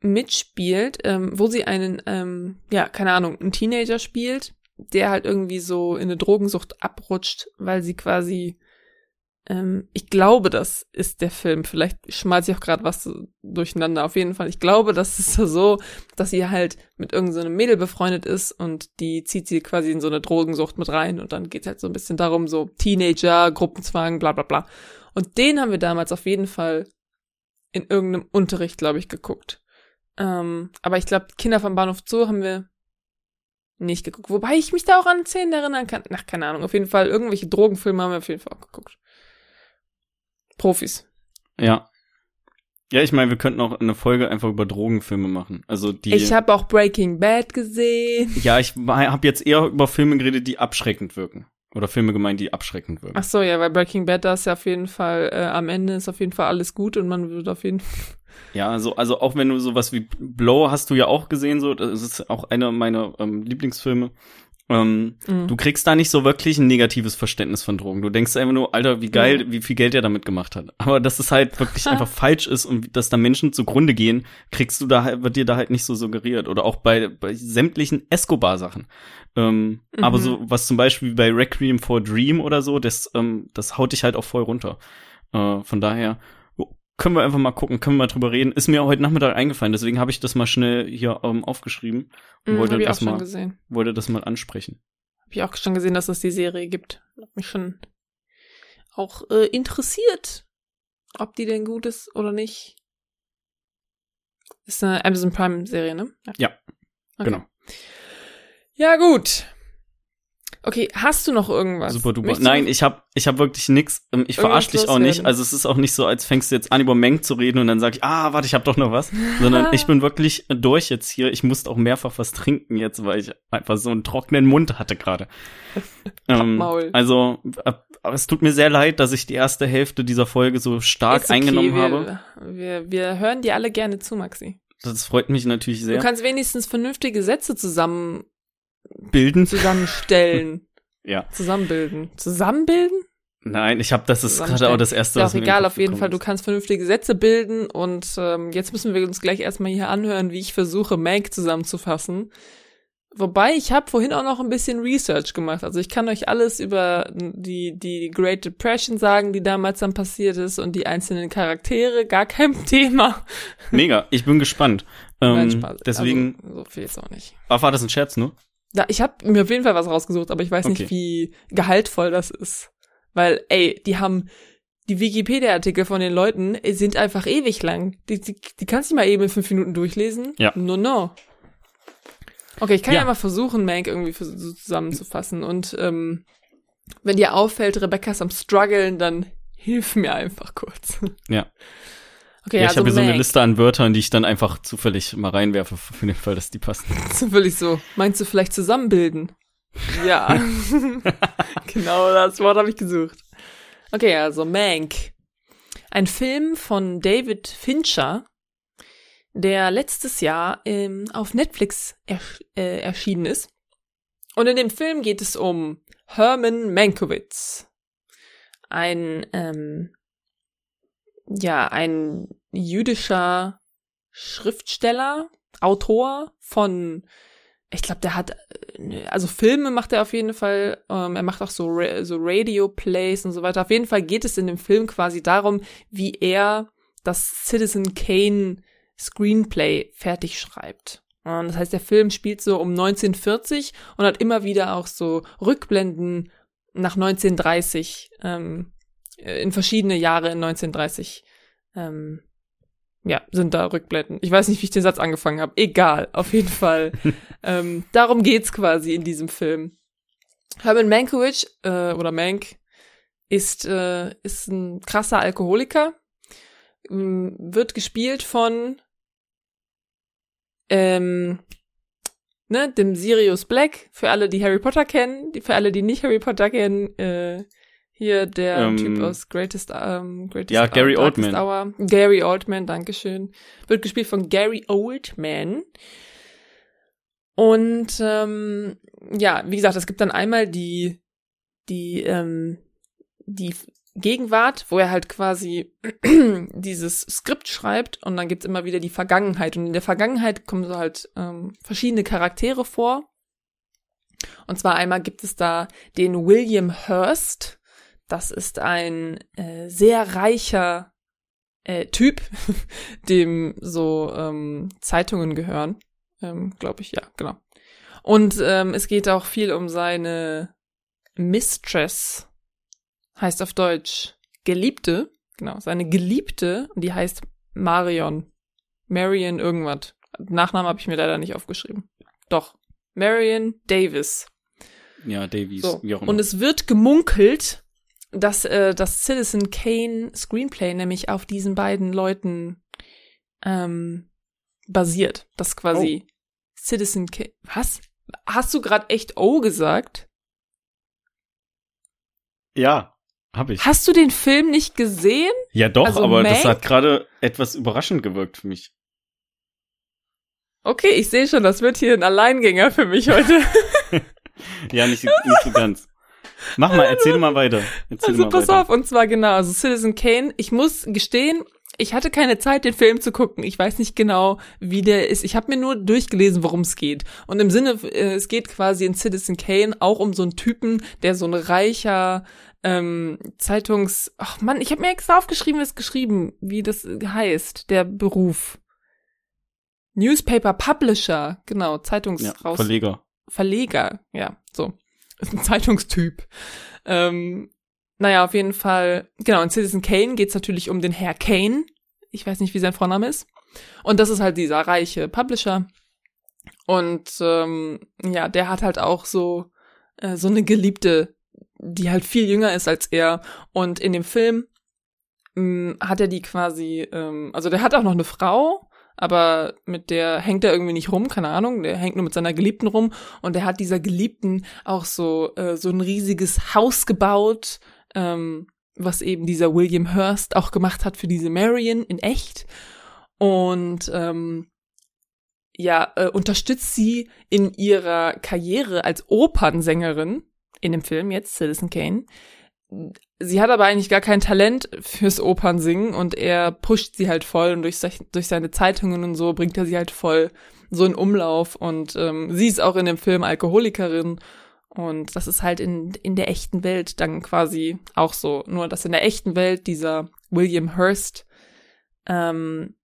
mitspielt, ähm, wo sie einen, ähm, ja, keine Ahnung, einen Teenager spielt der halt irgendwie so in eine Drogensucht abrutscht, weil sie quasi, ähm, ich glaube, das ist der Film. Vielleicht schmeiß ich auch gerade was durcheinander. Auf jeden Fall, ich glaube, das ist so, dass sie halt mit irgendeinem so Mädel befreundet ist und die zieht sie quasi in so eine Drogensucht mit rein und dann geht's halt so ein bisschen darum, so Teenager, Gruppenzwang, bla bla bla. Und den haben wir damals auf jeden Fall in irgendeinem Unterricht, glaube ich, geguckt. Ähm, aber ich glaube, Kinder vom Bahnhof Zoo haben wir nicht geguckt. Wobei ich mich da auch an Szenen erinnern kann. Ach, keine Ahnung. Auf jeden Fall, irgendwelche Drogenfilme haben wir auf jeden Fall auch geguckt. Profis. Ja. Ja, ich meine, wir könnten auch eine Folge einfach über Drogenfilme machen. Also die. Ich habe auch Breaking Bad gesehen. Ja, ich habe jetzt eher über Filme geredet, die abschreckend wirken. Oder Filme gemeint, die abschreckend wirken. Ach so, ja, weil Breaking Bad, da ist ja auf jeden Fall, äh, am Ende ist auf jeden Fall alles gut und man wird auf jeden Fall. Ja, also, also auch wenn du sowas wie Blow hast du ja auch gesehen, so, das ist auch einer meiner ähm, Lieblingsfilme. Ähm, Mhm. Du kriegst da nicht so wirklich ein negatives Verständnis von Drogen. Du denkst einfach nur, Alter, wie geil, wie viel Geld er damit gemacht hat. Aber dass es halt wirklich einfach falsch ist und dass da Menschen zugrunde gehen, kriegst du da halt, wird dir da halt nicht so suggeriert. Oder auch bei, bei sämtlichen Escobar-Sachen. Ähm, Mhm. Aber so, was zum Beispiel bei Requiem for Dream oder so, das, ähm, das haut dich halt auch voll runter. Äh, von daher, können wir einfach mal gucken, können wir mal drüber reden. Ist mir heute Nachmittag eingefallen, deswegen habe ich das mal schnell hier ähm, aufgeschrieben und Mhm, wollte, das mal, gesehen. wollte das mal ansprechen. Hab ich auch schon gesehen, dass es die Serie gibt. Hat mich schon auch äh, interessiert, ob die denn gut ist oder nicht. Ist eine Amazon Prime Serie, ne? Ja, Okay. genau. Ja, gut. Okay, hast du noch irgendwas? Super duper. Möchtest du Nein, ich hab, ich hab wirklich nix. Ähm, Ich Irgendwas verarsch dich auch nicht. Also es ist auch nicht so, als fängst du jetzt an, über Meng zu reden und dann sag ich, ah, warte, ich hab doch noch was. Sondern ich bin wirklich durch jetzt hier. Ich musste auch mehrfach was trinken jetzt, weil ich einfach so einen trockenen Mund hatte gerade. ähm, Maul. also, es tut mir sehr leid, dass ich die erste Hälfte dieser Folge so stark okay, eingenommen wir, habe. Wir, wir hören dir alle gerne zu, Maxi. Das freut mich natürlich Du sehr. kannst wenigstens vernünftige Sätze zusammen, Bilden? zusammenstellen. Ja. Zusammenbilden. Zusammenbilden? Nein, ich habe das ist gerade auch das erste. Was auch egal, auf jeden Fall, du kannst vernünftige Sätze bilden und ähm, jetzt müssen wir uns gleich erstmal hier anhören, wie ich versuche, Mank zusammenzufassen. Wobei, ich habe vorhin auch noch ein bisschen Research gemacht. Also ich kann euch alles über die, die Great Depression sagen, die damals dann passiert ist und die einzelnen Charaktere, gar kein Thema. Mega, ich bin gespannt. Ähm, Nein, Spaß. deswegen, Also, so viel jetzt auch nicht. war, war das ein Scherz, ne? Da, ich habe mir auf jeden Fall was rausgesucht, aber ich weiß Okay. nicht, wie gehaltvoll das ist. Weil, ey, die haben die Wikipedia-Artikel von den Leuten sind einfach ewig lang. Die, die, die kannst du mal eben in fünf Minuten durchlesen. Ja. No, no. Okay, ich kann ja, Ja. mal versuchen, Mank irgendwie für, so zusammenzufassen. Und ähm, wenn dir auffällt, Rebecca ist am struggeln, dann hilf mir einfach kurz. Ja. Okay, Ja, ich also habe hier so eine. Liste an Wörtern, die ich dann einfach zufällig mal reinwerfe, für den Fall, dass die passen. Zufällig so. Meinst du vielleicht zusammenbilden? Ja. genau das Wort habe ich gesucht. Okay, also Mank. Ein Film von David Fincher, der letztes Jahr ähm, auf Netflix ersch äh, erschienen ist. Und in dem Film geht es um Herman Mankiewicz. Ein, ähm, ja, ein jüdischer Schriftsteller, Autor von, ich glaube, der hat, äh, also Filme macht er auf jeden Fall, ähm, er macht auch so, Ra so Radio-Plays und so weiter. Auf jeden Fall geht es in dem Film quasi darum, wie er das Citizen Kane Screenplay fertig schreibt. Und das heißt, der Film spielt so um 1940 und hat immer wieder auch so Rückblenden nach 1930, ähm, in verschiedene Jahre in 1930, ähm, ja, sind da Rückblenden. Ich weiß nicht, wie ich den Satz angefangen habe. Egal, auf jeden Fall. ähm, darum geht's quasi in diesem Film. Herman Mankiewicz, äh, oder Mank, ist, äh, ist ein krasser Alkoholiker, ähm, wird gespielt von ähm, ne, dem Sirius Black, für alle, die Harry Potter kennen, für alle, die nicht Harry Potter kennen, äh, hier der Ähm, Typ aus Greatest, ähm, Greatest ja, Gary Darkest Oldman. Hour. Gary Oldman, Dankeschön. Wird gespielt von Gary Oldman. Und ähm, ja, wie gesagt, es gibt dann einmal die, die, ähm, die Gegenwart, wo er halt quasi dieses Skript schreibt und dann gibt's immer wieder die Vergangenheit. Und in der Vergangenheit kommen so halt ähm, verschiedene Charaktere vor. Und zwar einmal gibt es da den William Hurst. Das ist ein äh, sehr reicher äh, Typ, dem so ähm, Zeitungen gehören. Ähm, Glaube ich, ja, genau. Und ähm, es geht auch viel um seine Mistress, heißt auf Deutsch Geliebte, genau, seine Geliebte, die heißt Marion. Marion irgendwas. Nachname habe ich mir leider nicht aufgeschrieben. Doch, Marion Davis. Ja, Davies, So. Und es wird gemunkelt, dass äh, das Citizen Kane Screenplay nämlich auf diesen beiden Leuten ähm, basiert. Das quasi Citizen Kane. Was? Hast du gerade echt O gesagt? ja, habe ich. Hast du den Film nicht gesehen? Ja, doch, also aber das Mank? hat gerade etwas überraschend gewirkt für mich. Okay, ich sehe schon, das wird hier ein Alleingänger für mich heute. ja, nicht, nicht so ganz. Mach mal, erzähl mal weiter. Erzähl also mal pass weiter. auf, und zwar genau, also Citizen Kane, ich muss gestehen, ich hatte keine Zeit, den Film zu gucken. Ich weiß nicht genau, wie der ist. Ich habe mir nur durchgelesen, worum es geht. Und im Sinne, äh, es geht quasi in Citizen Kane auch um so einen Typen, der so ein reicher ähm, Zeitungs... Ach Mann, ich habe mir extra aufgeschrieben, wie es geschrieben, wie das heißt, der Beruf. Newspaper Publisher, genau, Zeitungs Ja, Verleger. Verleger, ja, so. Ist ein Zeitungstyp. Ähm, naja, auf jeden Fall, genau, in Citizen Kane geht's natürlich um den Herr Kane. Ich weiß nicht, wie sein Vorname ist. Und das ist halt dieser reiche Publisher. Und ähm, ja, der hat halt auch so, äh, so eine Geliebte, die halt viel jünger ist als er. Und in dem Film ähm, hat er die quasi, ähm, also der hat auch noch eine Frau, aber mit der hängt er irgendwie nicht rum, keine Ahnung, der hängt nur mit seiner Geliebten rum. Und der hat dieser Geliebten auch so äh, so ein riesiges Haus gebaut, ähm, was eben dieser William Hurst auch gemacht hat für diese Marion in echt. Und ähm, ja äh, unterstützt sie in ihrer Karriere als Opernsängerin in dem Film jetzt Citizen Kane. Sie hat aber eigentlich gar kein Talent fürs Opernsingen und er pusht sie halt voll und durch, durch seine Zeitungen und so bringt er sie halt voll so in Umlauf und ähm, sie ist auch in dem Film Alkoholikerin und das ist halt in, in der echten Welt dann quasi auch so. Nur, dass in der echten Welt dieser William Hurst, ähm,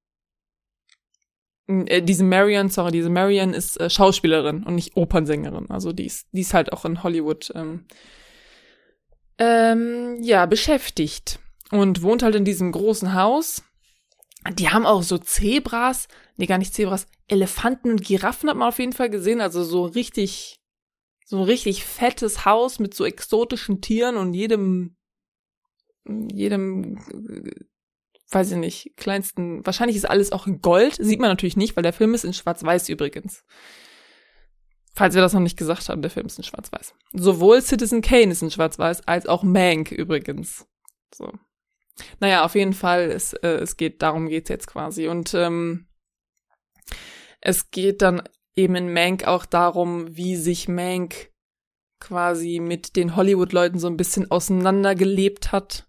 äh, diese Marion, sorry, diese Marion ist äh, Schauspielerin und nicht Opernsängerin. Also die ist, die ist halt auch in Hollywood ähm, ähm, ja, beschäftigt und wohnt halt in diesem großen Haus. Die haben auch so Zebras, nee, gar nicht Zebras, Elefanten und Giraffen hat man auf jeden Fall gesehen, also so richtig, so ein richtig fettes Haus mit so exotischen Tieren und jedem, jedem, weiß ich nicht, kleinsten, wahrscheinlich ist alles auch in Gold, sieht man natürlich nicht, weil der Film ist in Schwarz-Weiß übrigens. Falls wir das noch nicht gesagt haben, der Film ist in Schwarz-Weiß. Sowohl Citizen Kane ist in Schwarz-Weiß, als auch Mank übrigens. So. Naja, auf jeden Fall, es, äh, es geht, darum geht's jetzt quasi. Und ähm, es geht dann eben in Mank auch darum, wie sich Mank quasi mit den Hollywood-Leuten so ein bisschen auseinandergelebt hat.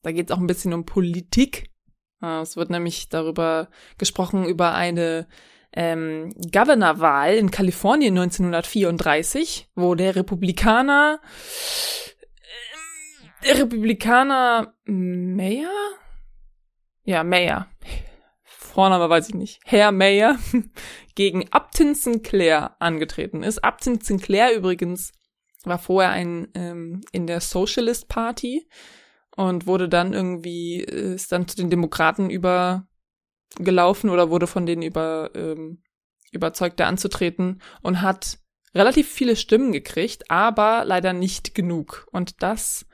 Da geht's auch ein bisschen um Politik. Es wird nämlich darüber gesprochen, über eine ähm, Governorwahl in Kalifornien 1934, wo der Republikaner ähm, der Republikaner Mayor? Ja, Mayor. Vorname weiß ich nicht. Herr Mayor gegen Upton Sinclair angetreten ist. Upton Sinclair übrigens war vorher ein ähm, in der Socialist Party und wurde dann irgendwie ist dann zu den Demokraten über gelaufen oder wurde von denen über, ähm, überzeugt, da anzutreten und hat relativ viele Stimmen gekriegt, aber leider nicht genug. Und das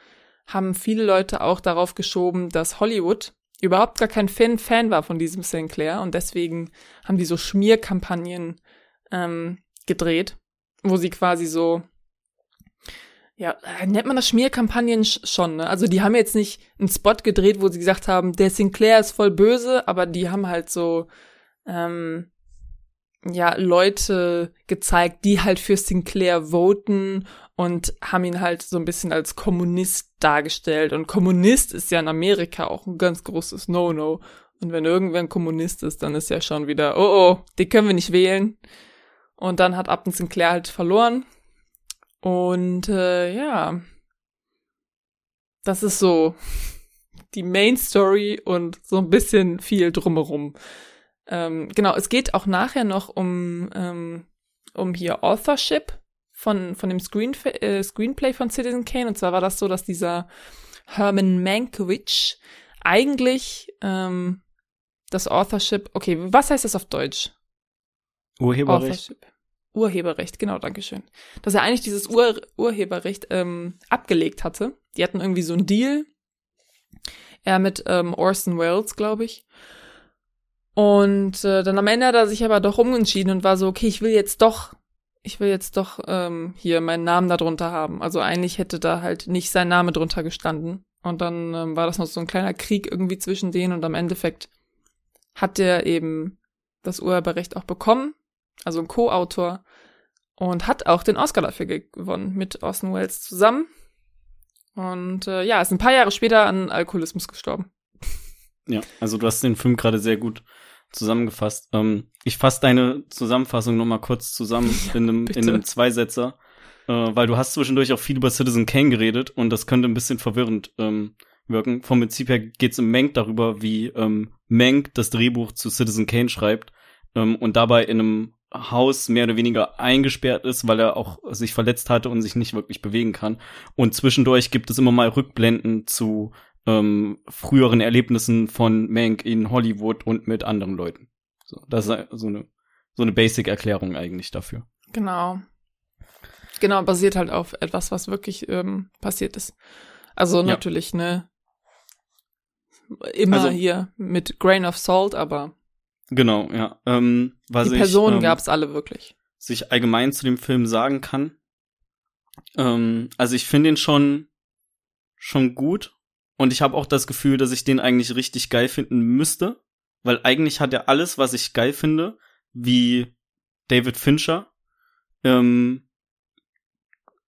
haben viele Leute auch darauf geschoben, dass Hollywood überhaupt gar kein Fan, Fan war von diesem Sinclair und deswegen haben die so Schmierkampagnen ähm, gedreht, wo sie quasi so ja, äh, nennt man das Schmierkampagnen schon, ne? Also die haben jetzt nicht einen Spot gedreht, wo sie gesagt haben, der Sinclair ist voll böse, aber die haben halt so, ähm, ja, Leute gezeigt, die halt für Sinclair voten und haben ihn halt so ein bisschen als Kommunist dargestellt. Und Kommunist ist ja in Amerika auch ein ganz großes No-No. Und wenn irgendwer ein Kommunist ist, dann ist ja schon wieder, oh oh, die können wir nicht wählen. Und dann hat Upton Sinclair halt verloren und äh, ja, das ist so die Main Story und so ein bisschen viel drumherum. Ähm, genau, es geht auch nachher noch um, ähm, um hier Authorship von, von dem Screen, äh, Screenplay von Citizen Kane. Und zwar war das so, dass dieser Herman Mankiewicz eigentlich ähm, das Authorship, okay, was heißt das auf Deutsch? Urheberrecht. Authorship. Urheberrecht, genau, Dankeschön. Dass er eigentlich dieses Ur Urheberrecht ähm, abgelegt hatte. Die hatten irgendwie so einen Deal. Er mit ähm, Orson Welles, glaube ich. Und äh, dann am Ende hat er sich aber doch umentschieden und war so, okay, ich will jetzt doch, ich will jetzt doch ähm, hier meinen Namen da drunter haben. Also eigentlich hätte da halt nicht sein Name drunter gestanden. Und dann ähm, war das noch so ein kleiner Krieg irgendwie zwischen denen und am Endeffekt hat er eben das Urheberrecht auch bekommen also ein Co-Autor. und hat auch den Oscar dafür gewonnen mit Orson Welles zusammen. Und äh, ja, ist ein paar Jahre später an Alkoholismus gestorben. Ja, also du hast den Film gerade sehr gut zusammengefasst. Ähm, ich fasse deine Zusammenfassung noch mal kurz zusammen in, einem, in einem Zweisetzer, äh, weil du hast zwischendurch auch viel über Citizen Kane geredet und das könnte ein bisschen verwirrend ähm, wirken. Vom Prinzip her geht's im Mank darüber, wie ähm, Mank das Drehbuch zu Citizen Kane schreibt ähm, und dabei in einem Haus mehr oder weniger eingesperrt ist, weil er auch sich verletzt hatte und sich nicht wirklich bewegen kann. Und zwischendurch gibt es immer mal Rückblenden zu ähm, früheren Erlebnissen von Mank in Hollywood und mit anderen Leuten. So, das ist so eine so eine Basic-Erklärung eigentlich dafür. Genau. Genau, basiert halt auf etwas, was wirklich ähm, passiert ist. Also ja. natürlich, ne, immer also, hier mit Grain of Salt, aber Genau, ja. Ähm, was die Personen ähm, gab es alle wirklich. Sich allgemein zu dem Film sagen kann. Ähm, also ich finde ihn schon schon gut und ich habe auch das Gefühl, dass ich den eigentlich richtig geil finden müsste, weil eigentlich hat er alles, was ich geil finde, wie David Fincher. Ähm,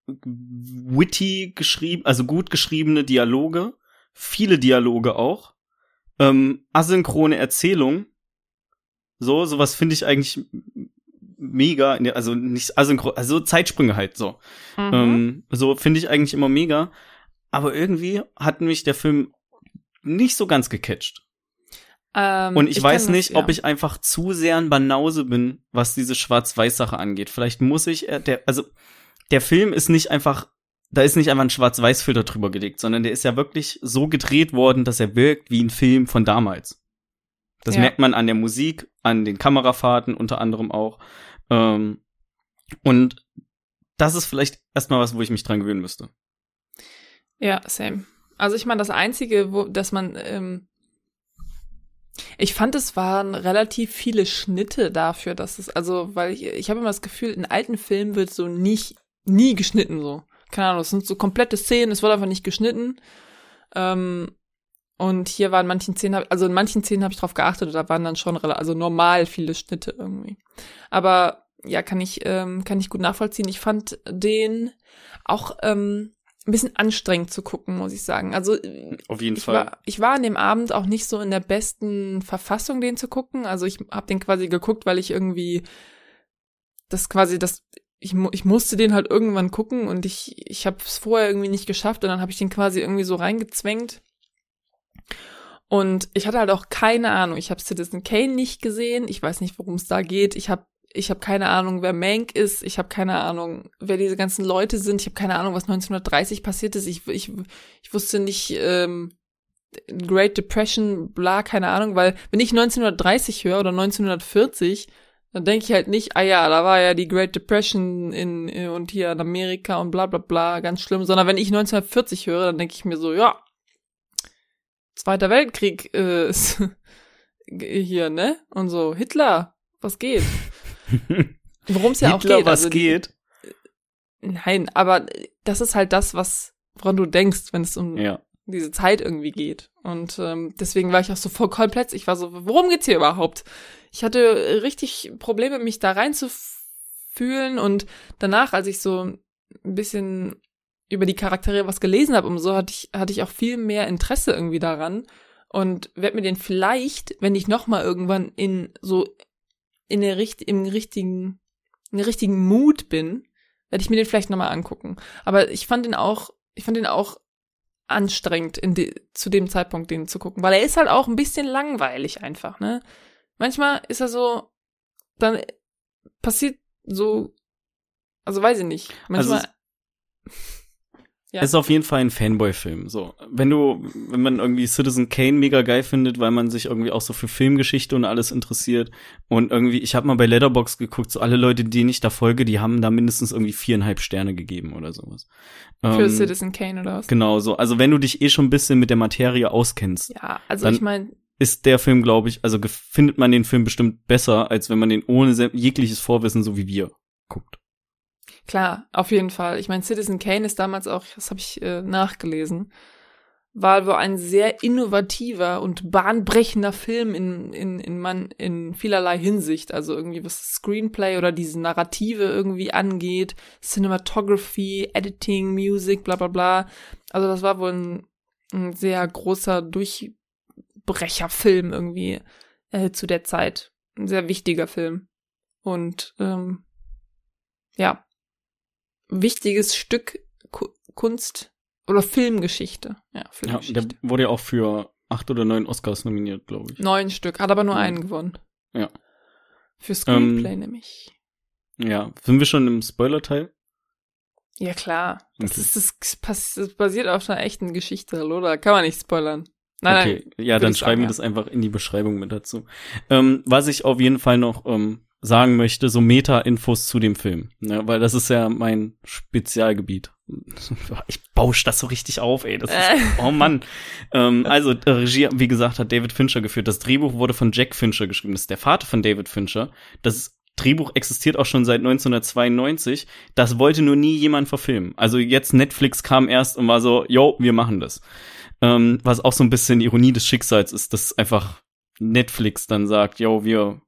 witty geschrieben, also gut geschriebene Dialoge, viele Dialoge auch, ähm, asynchrone Erzählung so, sowas finde ich eigentlich mega, also nicht asynchron, also Zeitsprünge halt so. Mhm. Ähm, so finde ich eigentlich immer mega. Aber irgendwie hat mich der Film nicht so ganz gecatcht. Ähm, und ich, ich weiß nicht, das, ja. ob ich einfach zu sehr ein Banause bin, was diese Schwarz-Weiß-Sache angeht. Vielleicht muss ich, äh, der, also der Film ist nicht einfach, da ist nicht einfach ein Schwarz-Weiß-Filter drüber gelegt, sondern der ist ja wirklich so gedreht worden, dass er wirkt wie ein Film von damals. Das ja. merkt man an der Musik, an den Kamerafahrten unter anderem auch. Ähm, und das ist vielleicht erstmal was, wo ich mich dran gewöhnen müsste. Ja, same. Also ich meine, das Einzige, wo, dass man, ähm, ich fand, es waren relativ viele Schnitte dafür, dass es, also, weil ich, ich habe immer das Gefühl, in alten Filmen wird so nicht, nie geschnitten so. Keine Ahnung, es sind so komplette Szenen, es wird einfach nicht geschnitten. Ähm, und hier waren manchen Szenen, also in manchen Szenen habe ich drauf geachtet, da waren dann schon also normal viele Schnitte irgendwie. Aber ja, kann ich, ähm, kann ich gut nachvollziehen. Ich fand den auch ähm, ein bisschen anstrengend zu gucken, muss ich sagen. Also auf jeden ich Fall. War, ich war an dem Abend auch nicht so in der besten Verfassung, den zu gucken. Also ich habe den quasi geguckt, weil ich irgendwie das quasi das ich, ich musste den halt irgendwann gucken und ich ich habe es vorher irgendwie nicht geschafft und dann habe ich den quasi irgendwie so reingezwängt und ich hatte halt auch keine Ahnung. Ich habe Citizen Kane nicht gesehen. Ich weiß nicht, worum es da geht. Ich habe ich habe keine Ahnung, wer Mank ist. Ich habe keine Ahnung, wer diese ganzen Leute sind. Ich habe keine Ahnung, was 1930 passiert ist. Ich, ich, ich wusste nicht, ähm, Great Depression, bla, keine Ahnung, weil wenn ich 1930 höre oder 1940, dann denke ich halt nicht, ah ja, da war ja die Great Depression in, in und hier in Amerika und bla bla bla, ganz schlimm, sondern wenn ich 1940 höre, dann denke ich mir so, ja, Zweiter Weltkrieg äh, ist hier, ne? Und so, Hitler, was geht? Worum es ja auch geht. was also, geht? Nein, aber das ist halt das, was, woran du denkst, wenn es um ja. diese Zeit irgendwie geht. Und ähm, deswegen war ich auch so voll komplett, ich war so, worum geht's hier überhaupt? Ich hatte richtig Probleme, mich da reinzufühlen und danach, als ich so ein bisschen über die Charaktere was gelesen habe und so, hatte ich, hatte ich auch viel mehr Interesse irgendwie daran und werde mir den vielleicht, wenn ich noch mal irgendwann in so in der richt im richtigen in der richtigen Mut bin, werde ich mir den vielleicht noch mal angucken. Aber ich fand den auch, ich fand den auch anstrengend in de, zu dem Zeitpunkt den zu gucken, weil er ist halt auch ein bisschen langweilig einfach, ne? Manchmal ist er so dann passiert so also weiß ich nicht. Manchmal also ja. Ist auf jeden Fall ein Fanboy-Film. So, wenn du, wenn man irgendwie Citizen Kane mega geil findet, weil man sich irgendwie auch so für Filmgeschichte und alles interessiert und irgendwie, ich habe mal bei Letterbox geguckt, so alle Leute, denen ich da folge, die haben da mindestens irgendwie viereinhalb Sterne gegeben oder sowas. Für ähm, Citizen Kane oder was? Genau so. Also wenn du dich eh schon ein bisschen mit der Materie auskennst. Ja, also ich meine ist der Film, glaube ich, also findet man den Film bestimmt besser, als wenn man den ohne jegliches Vorwissen, so wie wir, guckt. Klar, auf jeden Fall. Ich meine, Citizen Kane ist damals auch, das habe ich äh, nachgelesen, war wohl ein sehr innovativer und bahnbrechender Film in, in, in, man, in vielerlei Hinsicht. Also irgendwie was Screenplay oder diese Narrative irgendwie angeht, Cinematography, Editing, Music, bla bla bla. Also das war wohl ein, ein sehr großer Durchbrecherfilm irgendwie äh, zu der Zeit. Ein sehr wichtiger Film. Und ähm, ja, wichtiges Stück Ku Kunst oder Filmgeschichte. Ja, Filmgeschichte. Ja, der wurde ja auch für acht oder neun Oscars nominiert, glaube ich. Neun Stück, hat aber nur Ja. einen gewonnen. Ja. Für Screenplay Ähm, nämlich. Ja, sind wir schon im Spoiler-Teil? Ja, klar. Das, Okay. ist, das, pass- das basiert auf einer echten Geschichte, hallo? Da kann man nicht spoilern. Nein, okay, nein. ja, dann schreiben sagen, wir ja. das einfach in die Beschreibung mit dazu. Ähm, was ich auf jeden Fall noch ähm, sagen möchte, so Meta-Infos zu dem Film, ne, weil das ist ja mein Spezialgebiet. Ich bausch das so richtig auf, ey. Das ist, oh Mann. ähm, also Regie, wie gesagt, hat David Fincher geführt. Das Drehbuch wurde von Jack Fincher geschrieben. Das ist der Vater von David Fincher. Das Drehbuch existiert auch schon seit 1992. Das wollte nur nie jemand verfilmen. Also jetzt Netflix kam erst und war so, yo, wir machen das. Ähm, was auch so ein bisschen Ironie des Schicksals ist, dass einfach Netflix dann sagt, yo, wir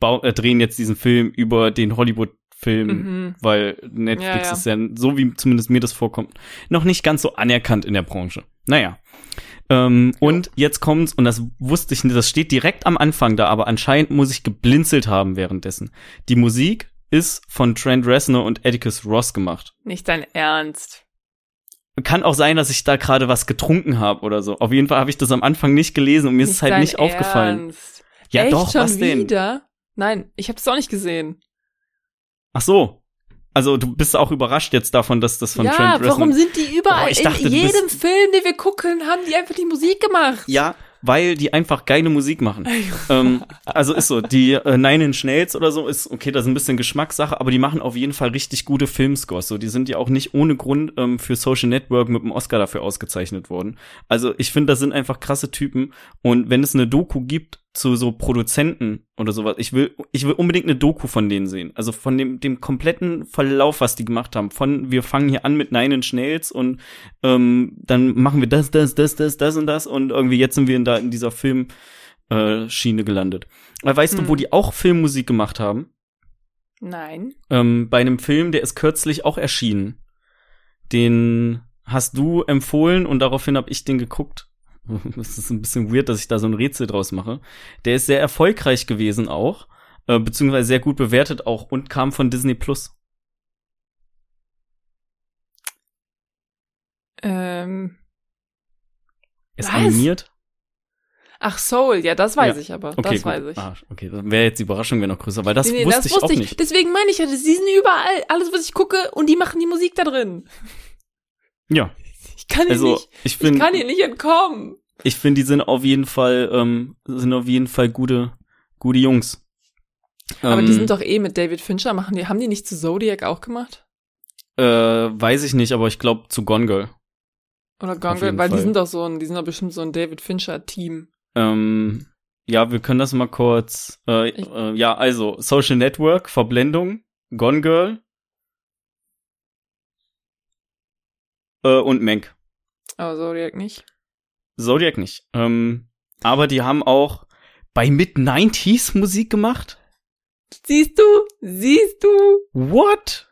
äh, drehen jetzt diesen Film über den Hollywood-Film, Mhm. weil Netflix Ja, ja. ist ja, so wie zumindest mir das vorkommt, noch nicht ganz so anerkannt in der Branche. Naja. Ähm, und jetzt kommt's, und das wusste ich nicht, das steht direkt am Anfang da, aber anscheinend muss ich geblinzelt haben währenddessen. Die Musik ist von Trent Reznor und Atticus Ross gemacht. Nicht dein Ernst. Kann auch sein, dass ich da gerade was getrunken habe oder so. Auf jeden Fall habe ich das am Anfang nicht gelesen und mir ist es halt nicht aufgefallen. Ernst. Ja, Echt doch, was denn? Nein, ich habe das auch nicht gesehen. Ach so. Also du bist auch überrascht jetzt davon, dass das von ja, Trent Reznor warum sind die überall? Boah, ich dachte, in jedem Film, den wir gucken, haben die einfach die Musik gemacht. Ja, weil die einfach geile Musik machen. ähm, also ist so, die äh, Nine Inch Nails oder so ist, okay, das ist ein bisschen Geschmackssache, aber die machen auf jeden Fall richtig gute Filmscores. So, die sind ja auch nicht ohne Grund ähm, für Social Network mit dem Oscar dafür ausgezeichnet worden. Also ich finde, das sind einfach krasse Typen. Und wenn es eine Doku gibt zu so Produzenten oder sowas, ich will, ich will unbedingt eine Doku von denen sehen. Also von dem, dem kompletten Verlauf, was die gemacht haben. Von wir fangen hier an mit Nine Inch Nails und ähm, dann machen wir das, das, das, das, das und das und irgendwie jetzt sind wir in, da in dieser Film äh, gelandet. Aber weißt du, Hm. wo die auch Filmmusik gemacht haben? Nein. Ähm, bei einem Film, der ist kürzlich auch erschienen. Den hast du empfohlen und daraufhin habe ich den geguckt. Das ist ein bisschen weird, dass ich da so ein Rätsel draus mache. Der ist sehr erfolgreich gewesen auch, äh, beziehungsweise sehr gut bewertet auch und kam von Disney Plus. Ähm, Ist Was? animiert. ach, Soul, ja, das weiß Ja. ich aber. Okay, das gut. weiß ich. Ah, okay, dann wäre jetzt die Überraschung wäre noch größer, weil das Nee, nee, wusste ich auch nicht. Deswegen meine ich ja, die sind überall, alles, was ich gucke, und die machen die Musik da drin. Ja, Ich kann also nicht, ich ich kann hier nicht entkommen. ich finde, die sind auf jeden Fall, ähm, sind auf jeden Fall gute, gute Jungs. Aber ähm, die sind doch eh mit David Fincher, machen die, haben die nicht zu Zodiac auch gemacht? Äh, weiß ich nicht, aber ich glaube zu Gone Girl. Oder Gone Girl, weil die Fall. sind doch so ein, die sind doch bestimmt so ein David Fincher Team. Ähm, ja, wir können das mal kurz. Äh, äh, ja, also Social Network, Verblendung, Gone Girl äh, und Mank. Aber Zodiac nicht. Zodiac nicht. Ähm, aber die haben auch bei Mid-90s Musik gemacht. Siehst du? Siehst du? What?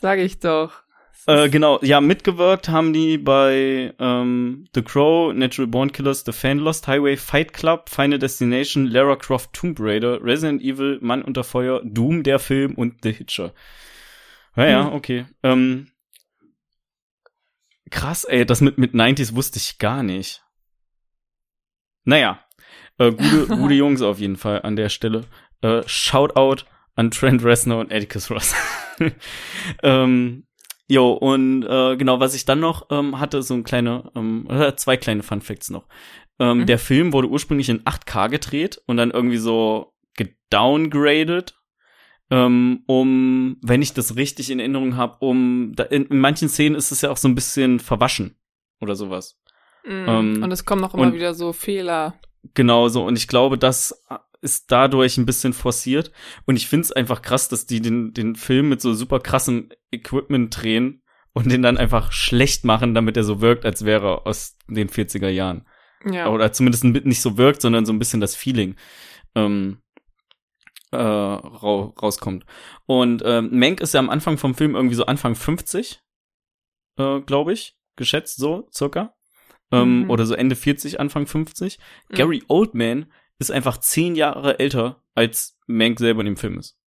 Sag ich doch. Äh, genau, ja, mitgewirkt haben die bei ähm, The Crow, Natural Born Killers, The Fan Lost Highway, Fight Club, Final Destination, Lara Croft Tomb Raider, Resident Evil, Mann unter Feuer, Doom, der Film und The Hitcher. Ja, ja, Hm. okay. Ähm, krass, ey, das mit, mit 90s wusste ich gar nicht. Naja, äh, gute, gute Jungs auf jeden Fall an der Stelle. Äh, Shoutout an Trent Reznor und Atticus Ross. ähm, jo, und äh, genau, was ich dann noch ähm, hatte, so ein kleine, ähm, zwei kleine Fun Facts noch. Ähm, Mhm. Der Film wurde ursprünglich in 8K gedreht und dann irgendwie so gedowngraded, ähm, um, wenn ich das richtig in Erinnerung habe, um, da, in, in manchen Szenen ist es ja auch so ein bisschen verwaschen oder sowas. Mm. Ähm, und es kommen noch immer und- wieder so Fehler. Genau so. Und ich glaube, das ist dadurch ein bisschen forciert. Und ich finde es einfach krass, dass die den, den Film mit so super krassem Equipment drehen und den dann einfach schlecht machen, damit er so wirkt, als wäre er aus den 40er Jahren. Ja. Oder zumindest nicht so wirkt, sondern so ein bisschen das Feeling ähm, äh, ra rauskommt. Und ähm, Mank ist ja am Anfang vom Film irgendwie so Anfang 50, äh, glaube ich, geschätzt so circa. Ähm, Mhm. Oder so Ende 40, Anfang 50. Mhm. Gary Oldman ist einfach zehn Jahre älter, als Mank selber in dem Film ist.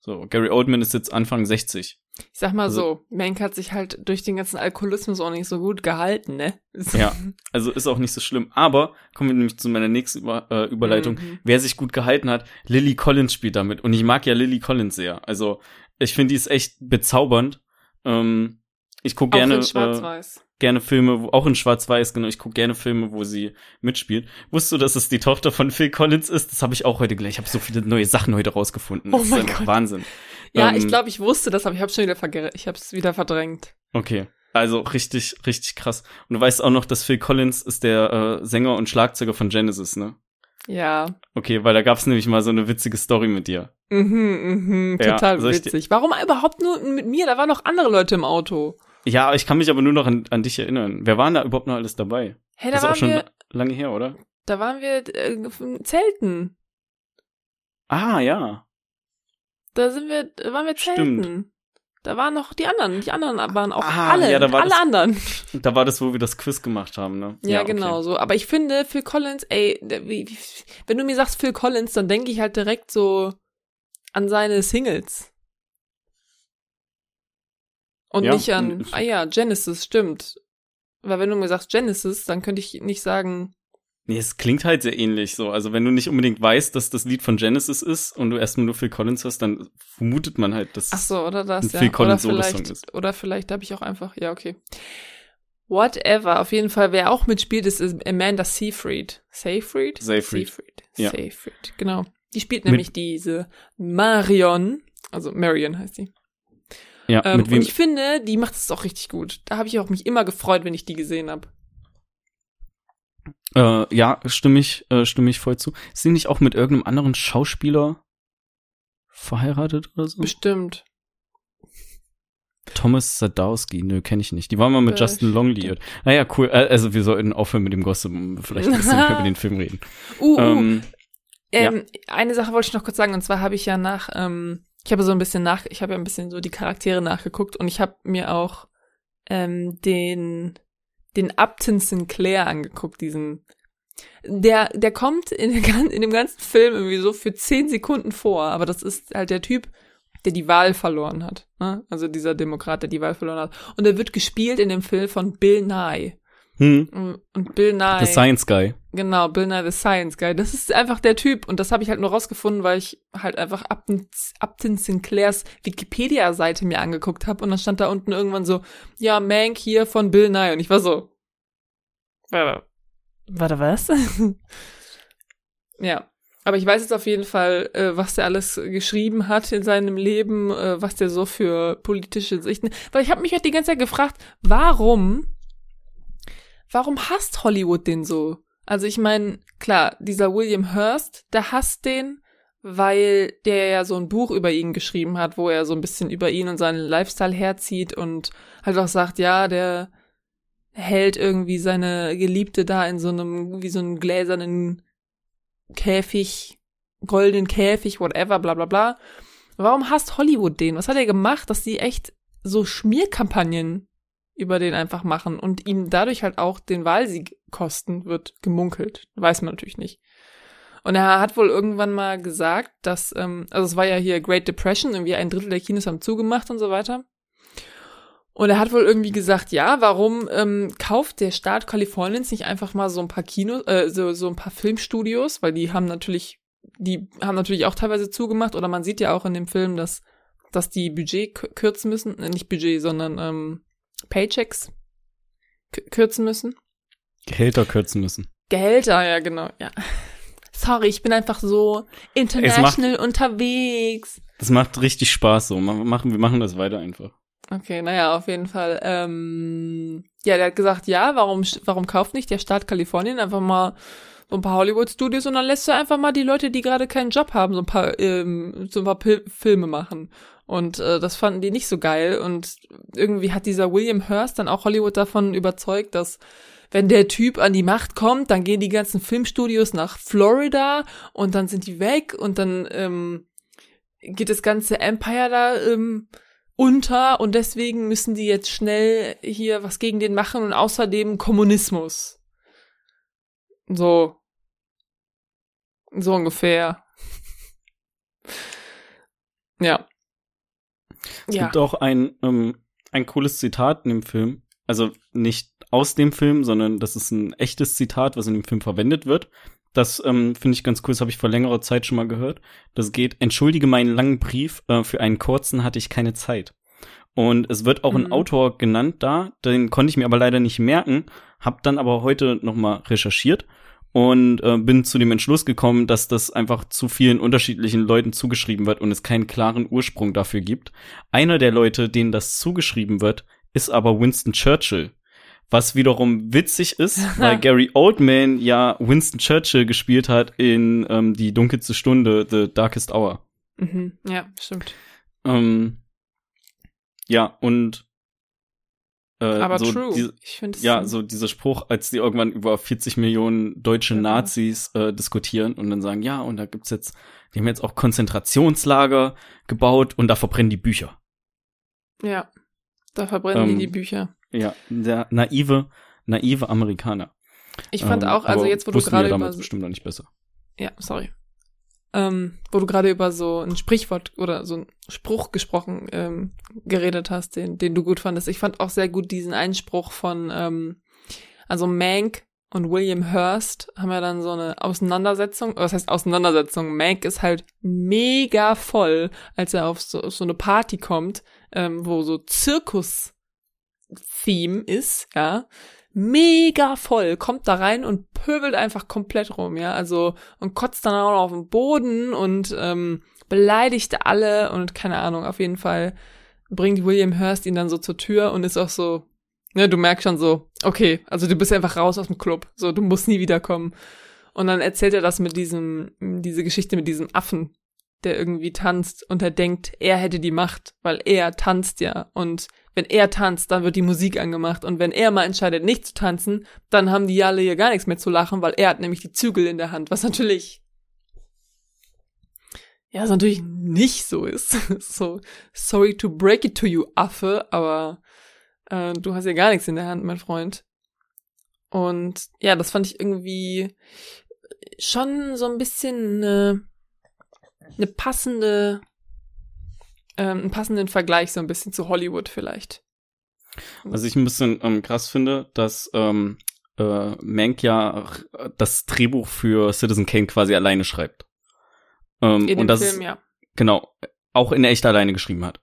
So, Gary Oldman ist jetzt Anfang 60. Ich sag mal Also- so, Mank hat sich halt durch den ganzen Alkoholismus auch nicht so gut gehalten, ne? Ja. Also ist auch nicht so schlimm. Aber kommen wir nämlich zu meiner nächsten Über äh, Überleitung. Mhm. Wer sich gut gehalten hat, Lily Collins spielt damit. Und ich mag ja Lily Collins sehr. Also ich finde, die ist echt bezaubernd. Ähm, ich gucke Auch gerne, in äh, Schwarz-Weiß. Gerne Filme, auch in Schwarz-Weiß, genau. Ich gucke gerne Filme, wo sie mitspielt. Wusstest du, dass es die Tochter von Phil Collins ist? Das habe ich auch heute gleich. Ich habe so viele neue Sachen heute rausgefunden. Oh Das ist mein Gott. Wahnsinn. Ja, ähm, ich glaube, ich wusste das, aber ich habe schon wieder ich habe es wieder verdrängt. Okay. Also richtig, richtig krass. Und du weißt auch noch, dass Phil Collins ist der äh, Sänger und Schlagzeuger von Genesis, ne? Ja. Okay, weil da gab's nämlich mal so eine witzige Story mit dir. Mhm, mhm, Ja, total witzig. Warum überhaupt nur mit mir? Da waren noch andere Leute im Auto. Ja, ich kann mich aber nur noch an, an dich erinnern. Wer waren da überhaupt noch alles dabei? Hey, da das ist auch schon wir, lange her, oder? da waren wir äh, zelten. Ah, ja. Da sind wir, da waren wir Stimmt. zelten. Da waren noch die anderen. Die anderen waren auch Ah, alle. ja, da war alle das- anderen. Da war das, wo wir das Quiz gemacht haben, ne? Ja, okay. genau so. Aber ich finde, Phil Collins, ey, wenn du mir sagst Phil Collins, dann denke ich halt direkt so an seine Singles. Und Ja, nicht an, ah ja, Genesis, stimmt. Weil wenn du mir sagst Genesis, dann könnte ich nicht sagen, Nee, es klingt halt sehr ähnlich so. Also wenn du nicht unbedingt weißt, dass das Lied von Genesis ist und du erstmal nur Phil Collins hörst, dann vermutet man halt, dass ach so, oder das, ein ja. Phil Oder Collins Solosong vielleicht, ist. oder vielleicht habe ich auch einfach, ja, okay. Whatever, auf jeden Fall, wer auch mitspielt, ist Amanda Seyfried. Seyfried? Seyfried. Seyfried, Ja. Seyfried, genau. Die spielt Mit- nämlich diese Marion, also Marion heißt die. Ja, Ähm, mit und wem? ich finde, die macht es auch richtig gut. Da habe ich auch mich immer gefreut, wenn ich die gesehen habe. Äh, ja, stimme ich, äh, stimme ich voll zu. Ist sie nicht auch mit irgendeinem anderen Schauspieler verheiratet oder so? Bestimmt. Thomas Sadowski, nö, kenne ich nicht. Die waren mal mit Justin Bestimmt. Long liiert. Naja, cool. Äh, Also wir sollten aufhören mit dem Gossip und vielleicht ein bisschen über den Film reden. Uh, uh, Ähm, ähm, eine Sache wollte ich noch kurz sagen, und zwar habe ich ja nach, ähm, ich habe so ein bisschen nach, ich habe ja ein bisschen so die Charaktere nachgeguckt und ich habe mir auch ähm, den den Upton Sinclair angeguckt, diesen der der kommt in, der, in dem ganzen Film irgendwie so für zehn Sekunden vor, aber das ist halt der Typ, der die Wahl verloren hat, ne? also dieser Demokrat, der die Wahl verloren hat, und er wird gespielt in dem Film von Bill Nye hm, und Bill Nye The Science Guy. Genau, Bill Nye the Science Guy. Das ist einfach der Typ. Und das habe ich halt nur rausgefunden, weil ich halt einfach Upton, Upton Sinclairs Wikipedia-Seite mir angeguckt habe. Und dann stand da unten irgendwann so, ja, Mank hier von Bill Nye. Und ich war so, warte, warte was? ja. Aber ich weiß jetzt auf jeden Fall, äh, was der alles geschrieben hat in seinem Leben, äh, was der so für politische Sichten. Weil ich habe mich halt die ganze Zeit gefragt, warum, warum hasst Hollywood den so? Also ich meine, klar, dieser William Hurst, der hasst den, weil der ja so ein Buch über ihn geschrieben hat, wo er so ein bisschen über ihn und seinen Lifestyle herzieht und halt auch sagt, ja, der hält irgendwie seine Geliebte da in so einem, wie so einem gläsernen Käfig, goldenen Käfig, whatever, bla bla bla. Warum hasst Hollywood den? Was hat er gemacht, dass die echt so Schmierkampagnen über den einfach machen und ihm dadurch halt auch den Wahlsieg kosten, wird gemunkelt. Weiß man natürlich nicht. Und er hat wohl irgendwann mal gesagt, dass, ähm, also es war ja hier Great Depression, irgendwie ein Drittel der Kinos haben zugemacht und so weiter. Und er hat wohl irgendwie gesagt, ja, warum ähm, kauft der Staat Kaliforniens nicht einfach mal so ein paar Kinos, äh, so, so ein paar Filmstudios, weil die haben natürlich, die haben natürlich auch teilweise zugemacht, oder man sieht ja auch in dem Film, dass, dass die Budget kürzen müssen, äh, nicht Budget, sondern ähm, Paychecks kürzen müssen. Gehälter kürzen müssen. Gehälter, ja, genau, ja. Sorry, ich bin einfach so international unterwegs. Das macht richtig Spaß so. Ma- Machen, wir machen das weiter einfach. Okay, naja, auf jeden Fall. Ähm, ja, der hat gesagt, ja, warum, warum kauft nicht der Staat Kalifornien einfach mal so ein paar Hollywood-Studios und dann lässt du einfach mal die Leute, die gerade keinen Job haben, so ein paar, ähm, so ein paar Pil Filme machen. Und äh, das fanden die nicht so geil. Und irgendwie hat dieser William Hurst dann auch Hollywood davon überzeugt, dass wenn der Typ an die Macht kommt, dann gehen die ganzen Filmstudios nach Florida und dann sind die weg und dann ähm, geht das ganze Empire da ähm, unter und deswegen müssen die jetzt schnell hier was gegen den machen und außerdem Kommunismus. So. So ungefähr. ja. Es ja. gibt auch ein, ähm, ein cooles Zitat in dem Film. Also nicht aus dem Film, sondern das ist ein echtes Zitat, was in dem Film verwendet wird. Das ähm, finde ich ganz cool, das habe ich vor längerer Zeit schon mal gehört. Das geht, entschuldige meinen langen Brief, äh, für einen kurzen hatte ich keine Zeit. Und es wird auch Mhm. ein Autor genannt da, den konnte ich mir aber leider nicht merken, hab dann aber heute noch mal recherchiert und äh, bin zu dem Entschluss gekommen, dass das einfach zu vielen unterschiedlichen Leuten zugeschrieben wird und es keinen klaren Ursprung dafür gibt. Einer der Leute, denen das zugeschrieben wird, ist aber Winston Churchill. Was wiederum witzig ist, weil Gary Oldman ja Winston Churchill gespielt hat in ähm, Die dunkelste Stunde, The Darkest Hour. Mhm. Ja, stimmt. Ähm, ja, und äh, Aber so true. die- ich finde ja, so dieser Spruch, als die irgendwann über 40 Millionen deutsche Ja. Nazis äh, diskutieren und dann sagen, ja, und da gibt's jetzt, die haben jetzt auch Konzentrationslager gebaut und da verbrennen die Bücher. Ja. Da verbrennen Ähm, die die Bücher. Ja, der naive, naive Amerikaner. Ich fand Ähm, auch, also jetzt, wo du gerade über damals bestimmt noch nicht besser. Ja, sorry. Ähm, wo du gerade über so ein Sprichwort oder so ein Spruch gesprochen ähm, geredet hast, den, den du gut fandest. Ich fand auch sehr gut diesen Einspruch von, ähm, also Mank und William Hurst haben ja dann so eine Auseinandersetzung. Was heißt Auseinandersetzung? Mank ist halt mega voll, als er auf so, auf so eine Party kommt, ähm, wo so Zirkus-Theme ist, ja. Mega voll, kommt da rein und pöbelt einfach komplett rum, ja. Also und kotzt dann auch noch auf den Boden und ähm, beleidigt alle und keine Ahnung, auf jeden Fall bringt William Hurst ihn dann so zur Tür und ist auch so, ne, du merkst schon so, okay, also du bist einfach raus aus dem Club, so, du musst nie wiederkommen. Und dann erzählt er das mit diesem, diese Geschichte mit diesem Affen, der irgendwie tanzt und er denkt, er hätte die Macht, weil er tanzt ja und wenn er tanzt, dann wird die Musik angemacht und wenn er mal entscheidet, nicht zu tanzen, dann haben die alle hier gar nichts mehr zu lachen, weil er hat nämlich die Zügel in der Hand, was natürlich ja, was natürlich nicht so ist. so, sorry to break it to you, Affe, aber äh, du hast ja gar nichts in der Hand, mein Freund. Und ja, das fand ich irgendwie schon so ein bisschen eine, eine passende, ähm, einen passenden Vergleich so ein bisschen zu Hollywood vielleicht. Was ich ein bisschen ähm, krass finde, dass ähm, äh, Mank ja äh, das Drehbuch für Citizen Kane quasi alleine schreibt. Ähm, In dem und das Film, ja. genau auch in echt alleine geschrieben hat.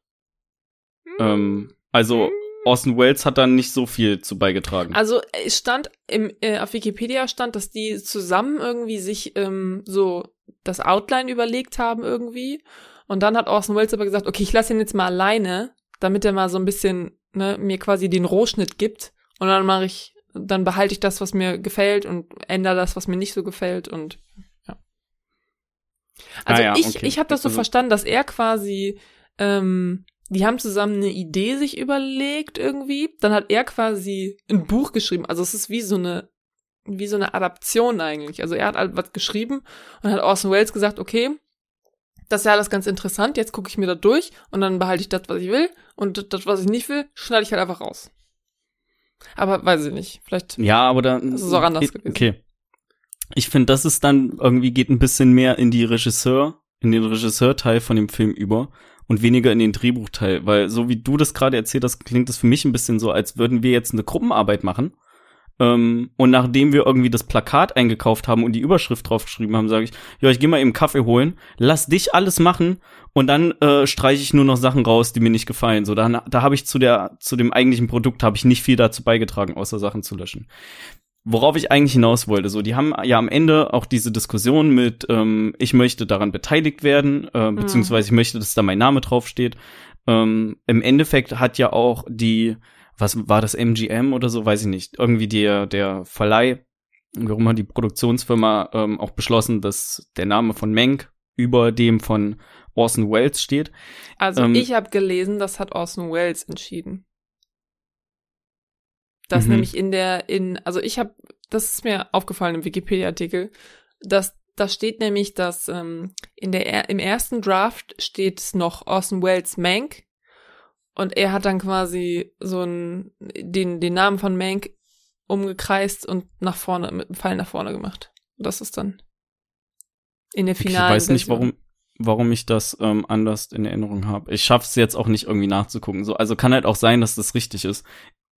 Ähm, also Orson Welles hat da nicht so viel zu beigetragen. Also es stand im äh, auf Wikipedia stand, dass die zusammen irgendwie sich ähm, so das Outline überlegt haben irgendwie und dann hat Orson Welles aber gesagt, okay, ich lasse ihn jetzt mal alleine, damit er mal so ein bisschen ne, mir quasi den Rohschnitt gibt und dann mache ich dann behalte ich das, was mir gefällt und ändere das, was mir nicht so gefällt und ja. Also Ah ja, ich okay. ich habe das so Also- verstanden, dass er quasi ähm, die haben zusammen eine Idee sich überlegt irgendwie. Dann hat er quasi ein Buch geschrieben. Also es ist wie so eine, wie so eine Adaption eigentlich. Also er hat halt was geschrieben und hat Orson Welles gesagt, okay, das ist ja alles ganz interessant, jetzt gucke ich mir das durch und dann behalte ich das, was ich will und das, was ich nicht will, schneide ich halt einfach raus. Aber weiß ich nicht. Vielleicht. ja, aber da Das ist auch anders ich- gewesen. Okay. Ich finde, das ist dann irgendwie geht ein bisschen mehr in die Regisseur, in den Regisseurteil von dem Film über und weniger in den Drehbuchteil, weil so wie du das gerade erzählt hast, klingt das für mich ein bisschen so, als würden wir jetzt eine Gruppenarbeit machen. Ähm, und nachdem wir irgendwie das Plakat eingekauft haben und die Überschrift draufgeschrieben haben, sage ich, ja, ich gehe mal eben Kaffee holen, lass dich alles machen und dann äh, streiche ich nur noch Sachen raus, die mir nicht gefallen. So, dann, da habe ich zu der, zu dem eigentlichen Produkt habe ich nicht viel dazu beigetragen, außer Sachen zu löschen. Worauf ich eigentlich hinaus wollte, so, die haben ja am Ende auch diese Diskussion mit, ähm, ich möchte daran beteiligt werden, äh, beziehungsweise ich möchte, dass da mein Name draufsteht. Ähm, Im Endeffekt hat ja auch die, was war das, MGM oder so, weiß ich nicht, irgendwie der, der Verleih, warum hat die Produktionsfirma ähm, auch beschlossen, dass der Name von Menk über dem von Orson Welles steht. Also Ähm, ich habe gelesen, das hat Orson Welles entschieden. Das Mhm. nämlich in der, in, also ich habe, das ist mir aufgefallen im Wikipedia-Artikel, dass da steht nämlich, dass ähm, in der er- im ersten Draft steht noch Orson Welles Mank und er hat dann quasi so einen, den, den Namen von Mank umgekreist und nach vorne, mit einem Pfeil nach vorne gemacht. Das ist dann in der Ich finalen weiß nicht, warum, warum ich das ähm, anders in Erinnerung habe. Ich schaff's jetzt auch nicht irgendwie nachzugucken. So, also kann halt auch sein, dass das richtig ist.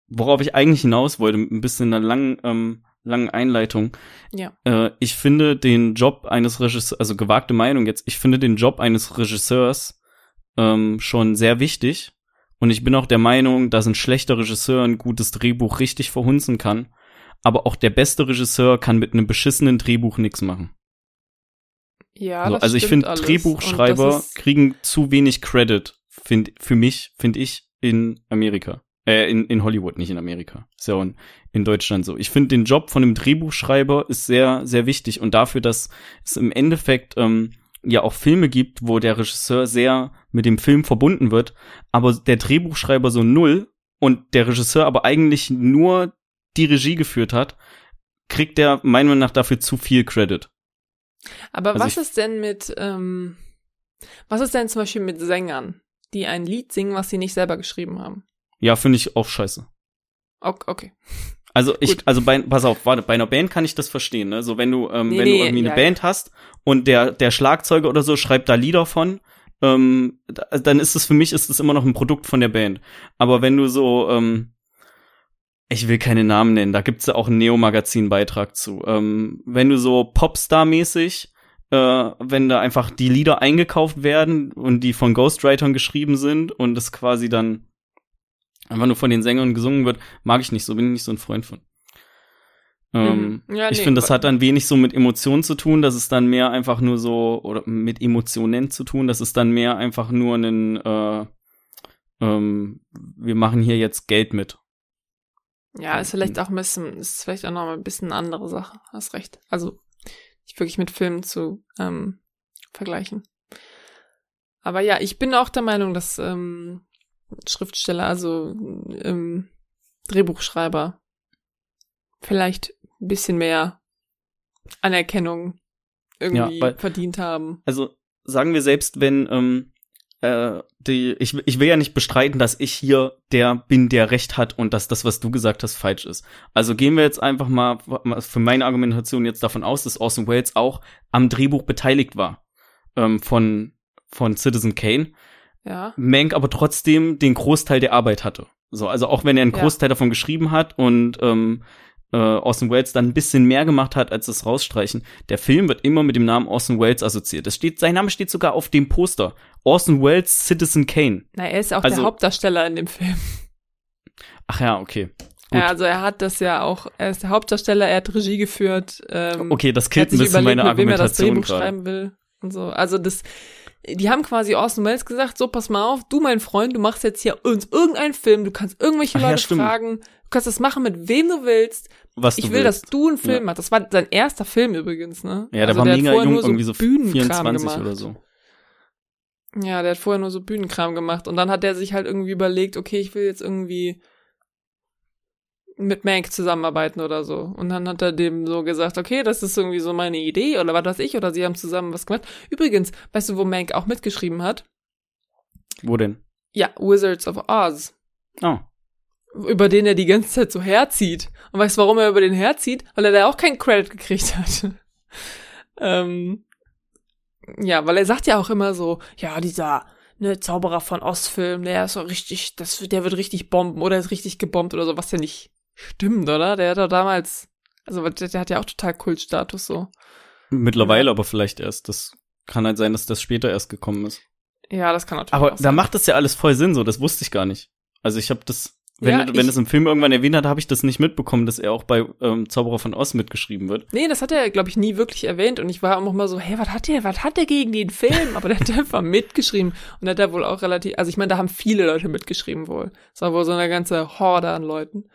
Worauf ich eigentlich hinaus wollte, mit ein bisschen einer langen, ähm, langen Einleitung. Ja. Äh, ich finde den Job eines Regisseurs, also gewagte Meinung jetzt, ich finde den Job eines Regisseurs ähm, schon sehr wichtig. Und ich bin auch der Meinung, dass ein schlechter Regisseur ein gutes Drehbuch richtig verhunzen kann. Aber auch der beste Regisseur kann mit einem beschissenen Drehbuch nichts machen. Ja, So, das also ich finde, Drehbuchschreiber kriegen zu wenig Credit, find, für mich, finde ich, in Amerika. Äh, in, in Hollywood, nicht in Amerika. Ist ja auch in, in Deutschland so. Ich finde, den Job von einem Drehbuchschreiber ist sehr, sehr wichtig. Und dafür, dass es im Endeffekt ähm, ja auch Filme gibt, wo der Regisseur sehr mit dem Film verbunden wird, aber der Drehbuchschreiber so null und der Regisseur aber eigentlich nur die Regie geführt hat, kriegt der meiner Meinung nach dafür zu viel Credit. Aber Also was ist denn mit, ähm, was ist denn zum Beispiel mit Sängern, die ein Lied singen, was sie nicht selber geschrieben haben? Ja, finde ich auch scheiße. Ok- Okay. Also ich, Gut. also bei, pass auf, warte, bei einer Band kann ich das verstehen, ne? So wenn du, ähm, Nee, wenn nee, du irgendwie ja, eine Band hast und der, der Schlagzeuger oder so schreibt da Lieder von, ähm, da- dann ist es für mich ist es immer noch ein Produkt von der Band. Aber wenn du so, ähm, ich will keine Namen nennen, da gibt's ja auch einen Neo-Magazin-Beitrag zu. Ähm, wenn du so Popstar-mäßig, äh, wenn da einfach die Lieder eingekauft werden und die von Ghostwritern geschrieben sind und es quasi dann einfach nur von den Sängern gesungen wird, mag ich nicht so, bin ich nicht so ein Freund von. Ähm, Mhm. Ja, ich nee, finde, das hat dann wenig so mit Emotionen zu tun, das ist dann mehr einfach nur so, oder mit Emotionen zu tun, das ist dann mehr einfach nur ein, äh, ähm, wir machen hier jetzt Geld mit. Ja, ist vielleicht auch ein bisschen, ist vielleicht auch noch mal ein bisschen eine andere Sache. Hast recht. Also, nicht wirklich mit Filmen zu ähm, vergleichen. Aber ja, ich bin auch der Meinung, dass ähm, Schriftsteller, also ähm, Drehbuchschreiber, vielleicht ein bisschen mehr Anerkennung irgendwie Ja, weil- verdient haben. Also sagen wir selbst, wenn ähm, äh, die, ich, ich will ja nicht bestreiten, dass ich hier der bin, der Recht hat und dass das, was du gesagt hast, falsch ist. Also gehen wir jetzt einfach mal für meine Argumentation jetzt davon aus, dass Orson Welles auch am Drehbuch beteiligt war ähm, von von Citizen Kane, Ja. Mank aber trotzdem den Großteil der Arbeit hatte. So, also auch wenn er einen Ja. Großteil davon geschrieben hat und ähm, äh, Orson Welles dann ein bisschen mehr gemacht hat als das Rausstreichen. Der Film wird immer mit dem Namen Orson Welles assoziiert. Es steht, sein Name steht sogar auf dem Poster. Orson Welles Citizen Kane. Na, er ist auch Also- der Hauptdarsteller in dem Film. Ach ja, okay. Gut. Ja, also er hat das ja auch, er ist der Hauptdarsteller, er hat Regie geführt. Ähm, Okay, das killt ein bisschen überlegt, meine mit wem er das Argumentation Drehbuch gerade. schreiben will und so. Also das, die haben quasi Orson Welles gesagt, so pass mal auf, du mein Freund, du machst jetzt hier uns irgendeinen Film, du kannst irgendwelche Ach ja, Leute stimmt. fragen, du kannst das machen mit wem du willst. Was Ich du will, willst. dass du einen Film machst. Das war sein erster Film übrigens, ne? Ja, der also war hat mega vorher jung, nur irgendwie so Bühnenkram 24 gemacht. oder so. Ja, der hat vorher nur so Bühnenkram gemacht und dann hat er sich halt irgendwie überlegt, okay, ich will jetzt irgendwie mit Mank zusammenarbeiten oder so. Und dann hat er dem so gesagt, okay, das ist irgendwie so meine Idee oder was weiß ich, oder sie haben zusammen was gemacht. Übrigens, weißt du, wo Mank auch mitgeschrieben hat? Wo denn? Ja, Wizards of Oz. Oh. Über den er die ganze Zeit so herzieht. Und weißt du, warum er über den herzieht? Weil er da auch keinen Credit gekriegt hat. ähm, ja, weil er sagt ja auch immer so, ja, dieser ne, Zauberer von Ostfilm, der ist so richtig, das, der wird richtig bomben oder ist richtig gebombt oder so, was ja nicht stimmt, oder? Der hat doch damals, also der, der hat ja auch total Kultstatus so. Mittlerweile aber vielleicht erst. Das kann halt sein, dass das später erst gekommen ist. Ja, das kann natürlich Aber da macht das ja alles voll Sinn, so, das wusste ich gar nicht. Also ich habe das, wenn, Ja, wenn es im Film irgendwann erwähnt hat, habe ich das nicht mitbekommen, dass er auch bei ähm, Zauberer von Oz mitgeschrieben wird. Nee, das hat er, glaube ich, nie wirklich erwähnt. Und ich war auch mal so, hey, was hat der, was hat der gegen den Film? Aber der hat einfach mitgeschrieben. Und hat er wohl auch relativ, also ich meine, da haben viele Leute mitgeschrieben wohl. Es war wohl so eine ganze Horde an Leuten.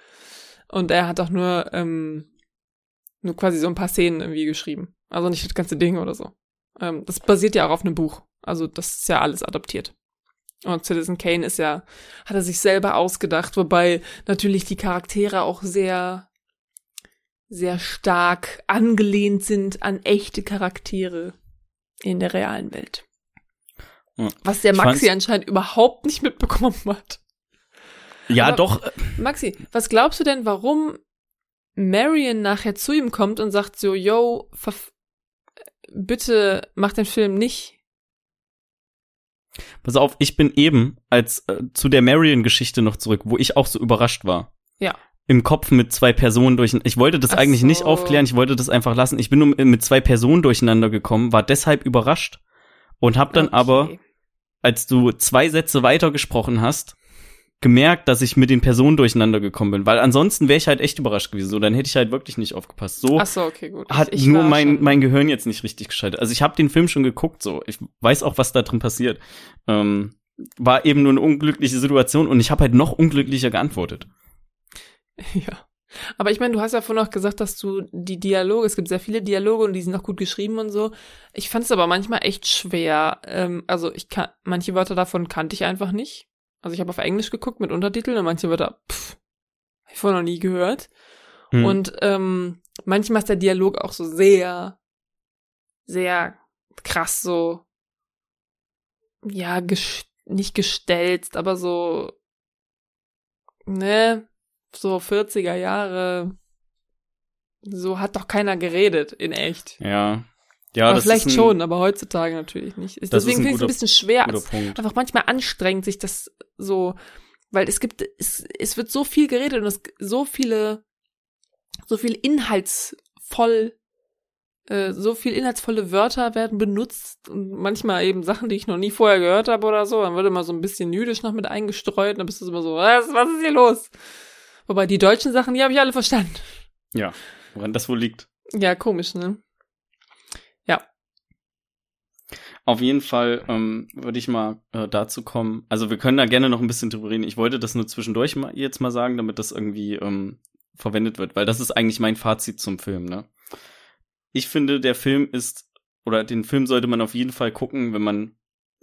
Und er hat auch nur, ähm, nur quasi so ein paar Szenen irgendwie geschrieben. Also nicht das ganze Ding oder so. Ähm, das basiert ja auch auf einem Buch. Also das ist ja alles adaptiert. Und Citizen Kane ist ja, hat er sich selber ausgedacht, wobei natürlich die Charaktere auch sehr, sehr stark angelehnt sind an echte Charaktere in der realen Welt. Ja. Was der Maxi anscheinend überhaupt nicht mitbekommen hat. Ja, Aber- doch. Maxi, was glaubst du denn, warum Marion nachher zu ihm kommt und sagt so, yo, verf bitte mach den Film nicht? Pass auf, ich bin eben als äh, zu der Marion-Geschichte noch zurück, wo ich auch so überrascht war. Ja. Im Kopf mit zwei Personen durch. Ich wollte das Ach eigentlich nicht so. aufklären, ich wollte das einfach lassen. Ich bin nur mit zwei Personen durcheinander gekommen, war deshalb überrascht und hab dann Okay. aber, als du zwei Sätze weiter gesprochen hast, gemerkt, dass ich mit den Personen durcheinander gekommen bin, weil ansonsten wäre ich halt echt überrascht gewesen. So, dann hätte ich halt wirklich nicht aufgepasst. So Ach so, okay, gut. hat Ich- ich nur mein, schon- mein Gehirn jetzt nicht richtig geschaltet. Also ich habe den Film schon geguckt, so. Ich weiß auch, was da drin passiert. Ähm, war eben nur eine unglückliche Situation und ich habe halt noch unglücklicher geantwortet. Ja. Aber ich meine, du hast ja vorhin noch gesagt, dass du die Dialoge, es gibt sehr viele Dialoge und die sind auch gut geschrieben und so. Ich fand es aber manchmal echt schwer. Ähm, also ich kann, manche Wörter davon kannte ich einfach nicht. Also ich habe auf Englisch geguckt mit Untertiteln und manche Wörter, pff, hab ich vorher noch nie gehört. Hm. Und ähm, manchmal ist der Dialog auch so sehr, sehr krass so, ja, ges nicht gestelzt, aber so, ne, so 40er Jahre, so hat doch keiner geredet in echt. ja. Ja, aber das vielleicht ist ein schon, aber heutzutage natürlich nicht. Deswegen ist finde ich es ein bisschen schwer. Es einfach manchmal anstrengend, sich das so, weil es gibt, es, es wird so viel geredet und es so viele, so viel inhaltsvoll, äh, so viel inhaltsvolle Wörter werden benutzt und manchmal eben Sachen, die ich noch nie vorher gehört habe oder so. Dann wird immer so ein bisschen jüdisch noch mit eingestreut und dann bist du immer so, was, was ist hier los? Wobei die deutschen Sachen, die habe ich alle verstanden. Ja, woran das wohl liegt. Ja, komisch, ne? Auf jeden Fall ähm, würde ich mal äh, dazu kommen. Also wir können da gerne noch ein bisschen drüber reden. Ich wollte das nur zwischendurch mal, jetzt mal sagen, damit das irgendwie ähm, verwendet wird, weil das ist eigentlich mein Fazit zum Film. Ne? Ich finde, der Film ist oder den Film sollte man auf jeden Fall gucken, wenn man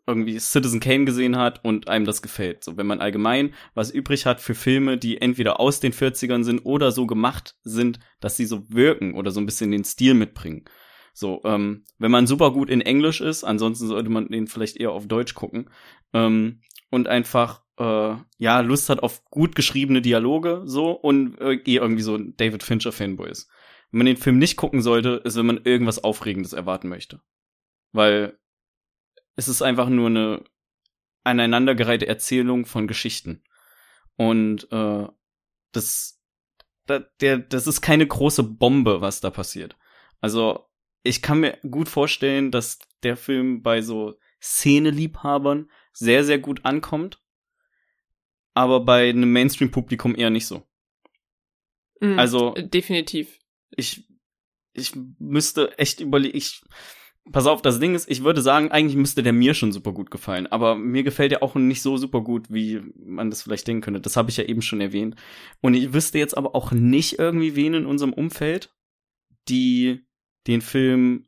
irgendwie Citizen Kane gesehen hat und einem das gefällt. So, wenn man allgemein was übrig hat für Filme, die entweder aus den 40ern sind oder so gemacht sind, dass sie so wirken oder so ein bisschen den Stil mitbringen. So, ähm, wenn man super gut in Englisch ist, ansonsten sollte man den vielleicht eher auf Deutsch gucken ähm, und einfach äh, ja Lust hat auf gut geschriebene Dialoge so und äh, eh irgendwie so ein David Fincher Fanboy ist. Wenn man den Film nicht gucken sollte, ist, wenn man irgendwas Aufregendes erwarten möchte, weil es ist einfach nur eine aneinandergereihte Erzählung von Geschichten und äh, das da, der das ist keine große Bombe, was da passiert. Also ich kann mir gut vorstellen, dass der Film bei so Szeneliebhabern sehr, sehr gut ankommt, aber bei einem Mainstream-Publikum eher nicht so. Mhm, Also- definitiv. Ich, ich müsste echt überlegen, ich, pass auf, das Ding ist, ich würde sagen, eigentlich müsste der mir schon super gut gefallen, aber mir gefällt er auch nicht so super gut, wie man das vielleicht denken könnte. Das habe ich ja eben schon erwähnt. Und ich wüsste jetzt aber auch nicht irgendwie wen in unserem Umfeld, die den Film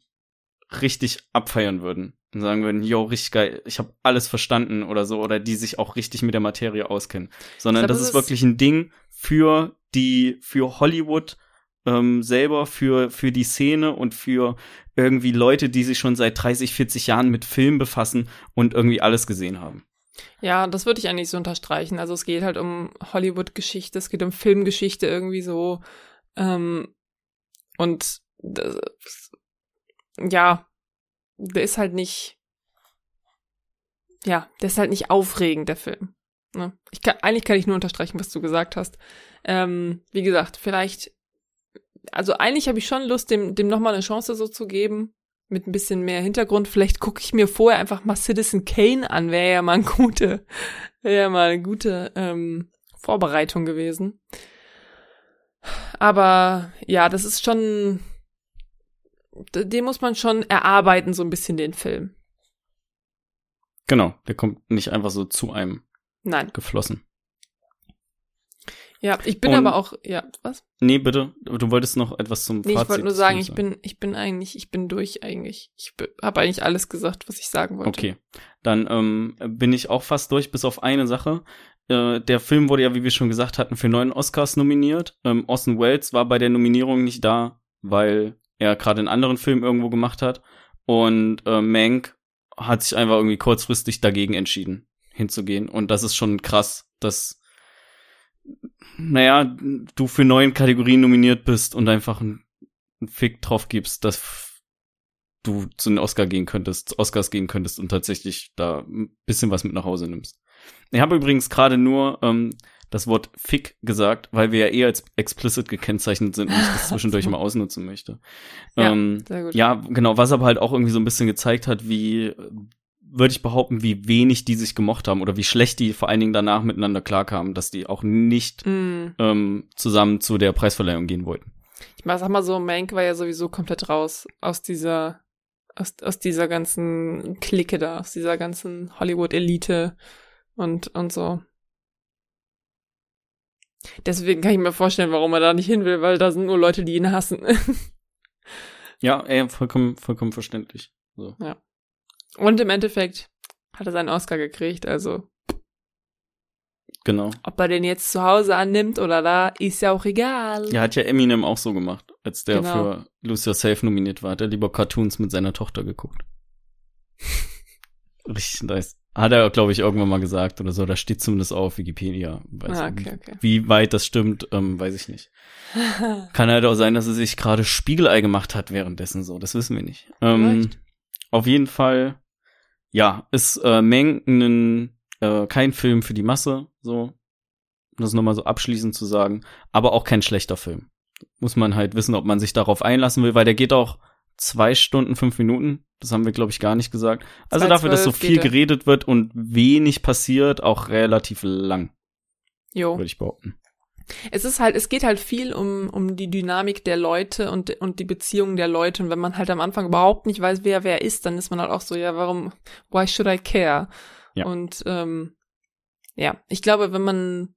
richtig abfeiern würden und sagen würden, yo, richtig geil, ich habe alles verstanden oder so, oder die sich auch richtig mit der Materie auskennen. Sondern glaub, das das ist ist- wirklich ein Ding für die, für Hollywood ähm, selber, für, für die Szene und für irgendwie Leute, die sich schon seit 30, 40 Jahren mit Film befassen und irgendwie alles gesehen haben. Ja, das würde ich eigentlich so unterstreichen. Also es geht halt um Hollywood-Geschichte, es geht um Filmgeschichte irgendwie so. Ähm, und das, ja, der ist halt nicht, ja, der ist halt nicht aufregend, der Film. Ne? Ich kann, eigentlich kann ich nur unterstreichen, was du gesagt hast. Ähm, wie gesagt, vielleicht, also eigentlich habe ich schon Lust, dem, dem nochmal eine Chance so zu geben mit ein bisschen mehr Hintergrund. Vielleicht gucke ich mir vorher einfach mal Citizen Kane an, wäre ja mal eine gute, wäre ja mal eine gute ähm, Vorbereitung gewesen. Aber ja, das ist schon, den muss man schon erarbeiten, so ein bisschen den Film. Genau, der kommt nicht einfach so zu einem Nein. geflossen. Ja, ich bin Und- aber auch, ja, was? Nee, bitte. Du wolltest noch etwas zum Nee, Fazit ich wollte nur sagen, ich bin, ich bin eigentlich, ich bin durch eigentlich. Ich habe eigentlich alles gesagt, was ich sagen wollte. Okay, dann ähm, bin ich auch fast durch, bis auf eine Sache. Äh, der Film wurde ja, wie wir schon gesagt hatten, für neun Oscars nominiert. Ähm, Orson Welles war bei der Nominierung nicht da, weil er gerade einen anderen Film irgendwo gemacht hat. Und äh, Mank hat sich einfach irgendwie kurzfristig dagegen entschieden, hinzugehen. Und das ist schon krass, dass, naja, du für neun Kategorien nominiert bist und einfach einen Fick drauf gibst, dass du zu den Oscar gehen könntest, Oscars gehen könntest und tatsächlich da ein bisschen was mit nach Hause nimmst. Ich habe übrigens gerade nur ähm, das Wort Fick gesagt, weil wir ja eher als explicit gekennzeichnet sind und ich das zwischendurch mal ausnutzen möchte. Ja, ähm, Sehr gut. ja, genau, was aber halt auch irgendwie so ein bisschen gezeigt hat, wie, würde ich behaupten, wie wenig die sich gemocht haben oder wie schlecht die vor allen Dingen danach miteinander klarkamen, dass die auch nicht Mm. ähm, zusammen zu der Preisverleihung gehen wollten. Ich mach- sag mal so, Mank war ja sowieso komplett raus aus dieser, aus, aus dieser ganzen Clique da, aus dieser ganzen Hollywood-Elite und, und so. Deswegen kann ich mir vorstellen, warum er da nicht hin will, weil da sind nur Leute, die ihn hassen. Ja, ey, vollkommen, vollkommen verständlich. So. Und im Endeffekt hat er seinen Oscar gekriegt, also Genau. ob er den jetzt zu Hause annimmt oder da, ist ja auch egal. Ja, hat ja Eminem auch so gemacht, als der Genau. für Lose Yourself nominiert war. Hat er lieber Cartoons mit seiner Tochter geguckt. Richtig nice. Hat er, glaube ich, irgendwann mal gesagt oder so. Da steht zumindest auf Wikipedia. Weiß Ah, okay, okay. Wie weit das stimmt, ähm, weiß ich nicht. Kann halt auch sein, dass er sich gerade Spiegelei gemacht hat währenddessen so. Das wissen wir nicht. Ähm, auf jeden Fall, ja, ist äh, Meng ein, äh, kein Film für die Masse, so. Um Das nochmal so abschließend zu sagen. Aber auch kein schlechter Film. Muss man halt wissen, ob man sich darauf einlassen will, weil der geht auch zwei Stunden, fünf Minuten. Das haben wir, glaube ich, gar nicht gesagt. Also dafür, dass so 2,12 viel er. geredet wird und wenig passiert, auch relativ lang, Jo. würde ich behaupten. Es ist halt, es geht halt viel um, um die Dynamik der Leute und, und die Beziehungen der Leute. Und wenn man halt am Anfang überhaupt nicht weiß, wer wer ist, dann ist man halt auch so, ja, warum, why should I care? Ja. Und ähm, ja, ich glaube, wenn man,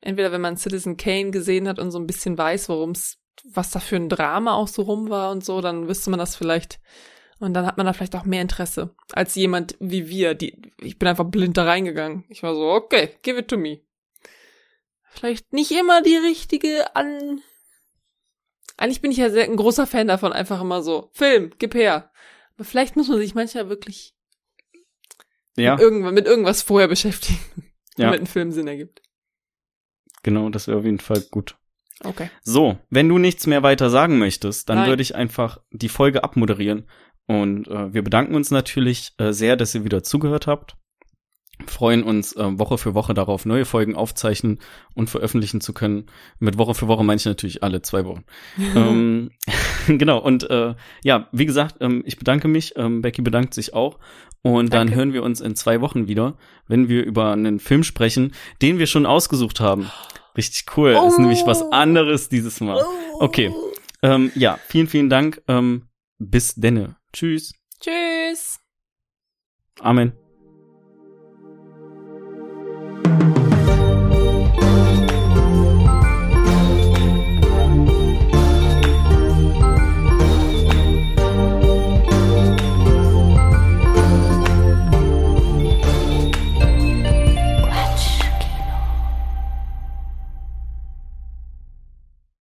entweder wenn man Citizen Kane gesehen hat und so ein bisschen weiß, worum es, was da für ein Drama auch so rum war und so, dann wüsste man das vielleicht. Und dann hat man da vielleicht auch mehr Interesse als jemand wie wir, die, ich bin einfach blind da reingegangen. Ich war so, okay, give it to me vielleicht nicht immer die richtige an. Eigentlich bin ich ja sehr ein großer Fan davon, einfach immer so, Film, gib her. Aber vielleicht muss man sich manchmal wirklich Ja, mit, irgendwann, mit irgendwas vorher beschäftigen, Ja. damit ein Film Sinn ergibt. genau, das wäre auf jeden Fall gut. Okay. So, wenn du nichts mehr weiter sagen möchtest, dann Nein. würde ich einfach die Folge abmoderieren. Und äh, wir bedanken uns natürlich äh, sehr, dass ihr wieder zugehört habt. Freuen uns äh, Woche für Woche darauf, neue Folgen aufzeichnen und veröffentlichen zu können. Mit Woche für Woche meine ich natürlich alle zwei Wochen. ähm, genau, und äh, ja, wie gesagt, ähm, ich bedanke mich, ähm, Becky bedankt sich auch. Und dann Danke. hören wir uns in zwei Wochen wieder, wenn wir über einen Film sprechen, den wir schon ausgesucht haben. Richtig cool. Ist nämlich was Oh. anderes dieses Mal. Okay. Ähm, ja, vielen, vielen Dank. Ähm, bis denne. Tschüss. Tschüss. Amen.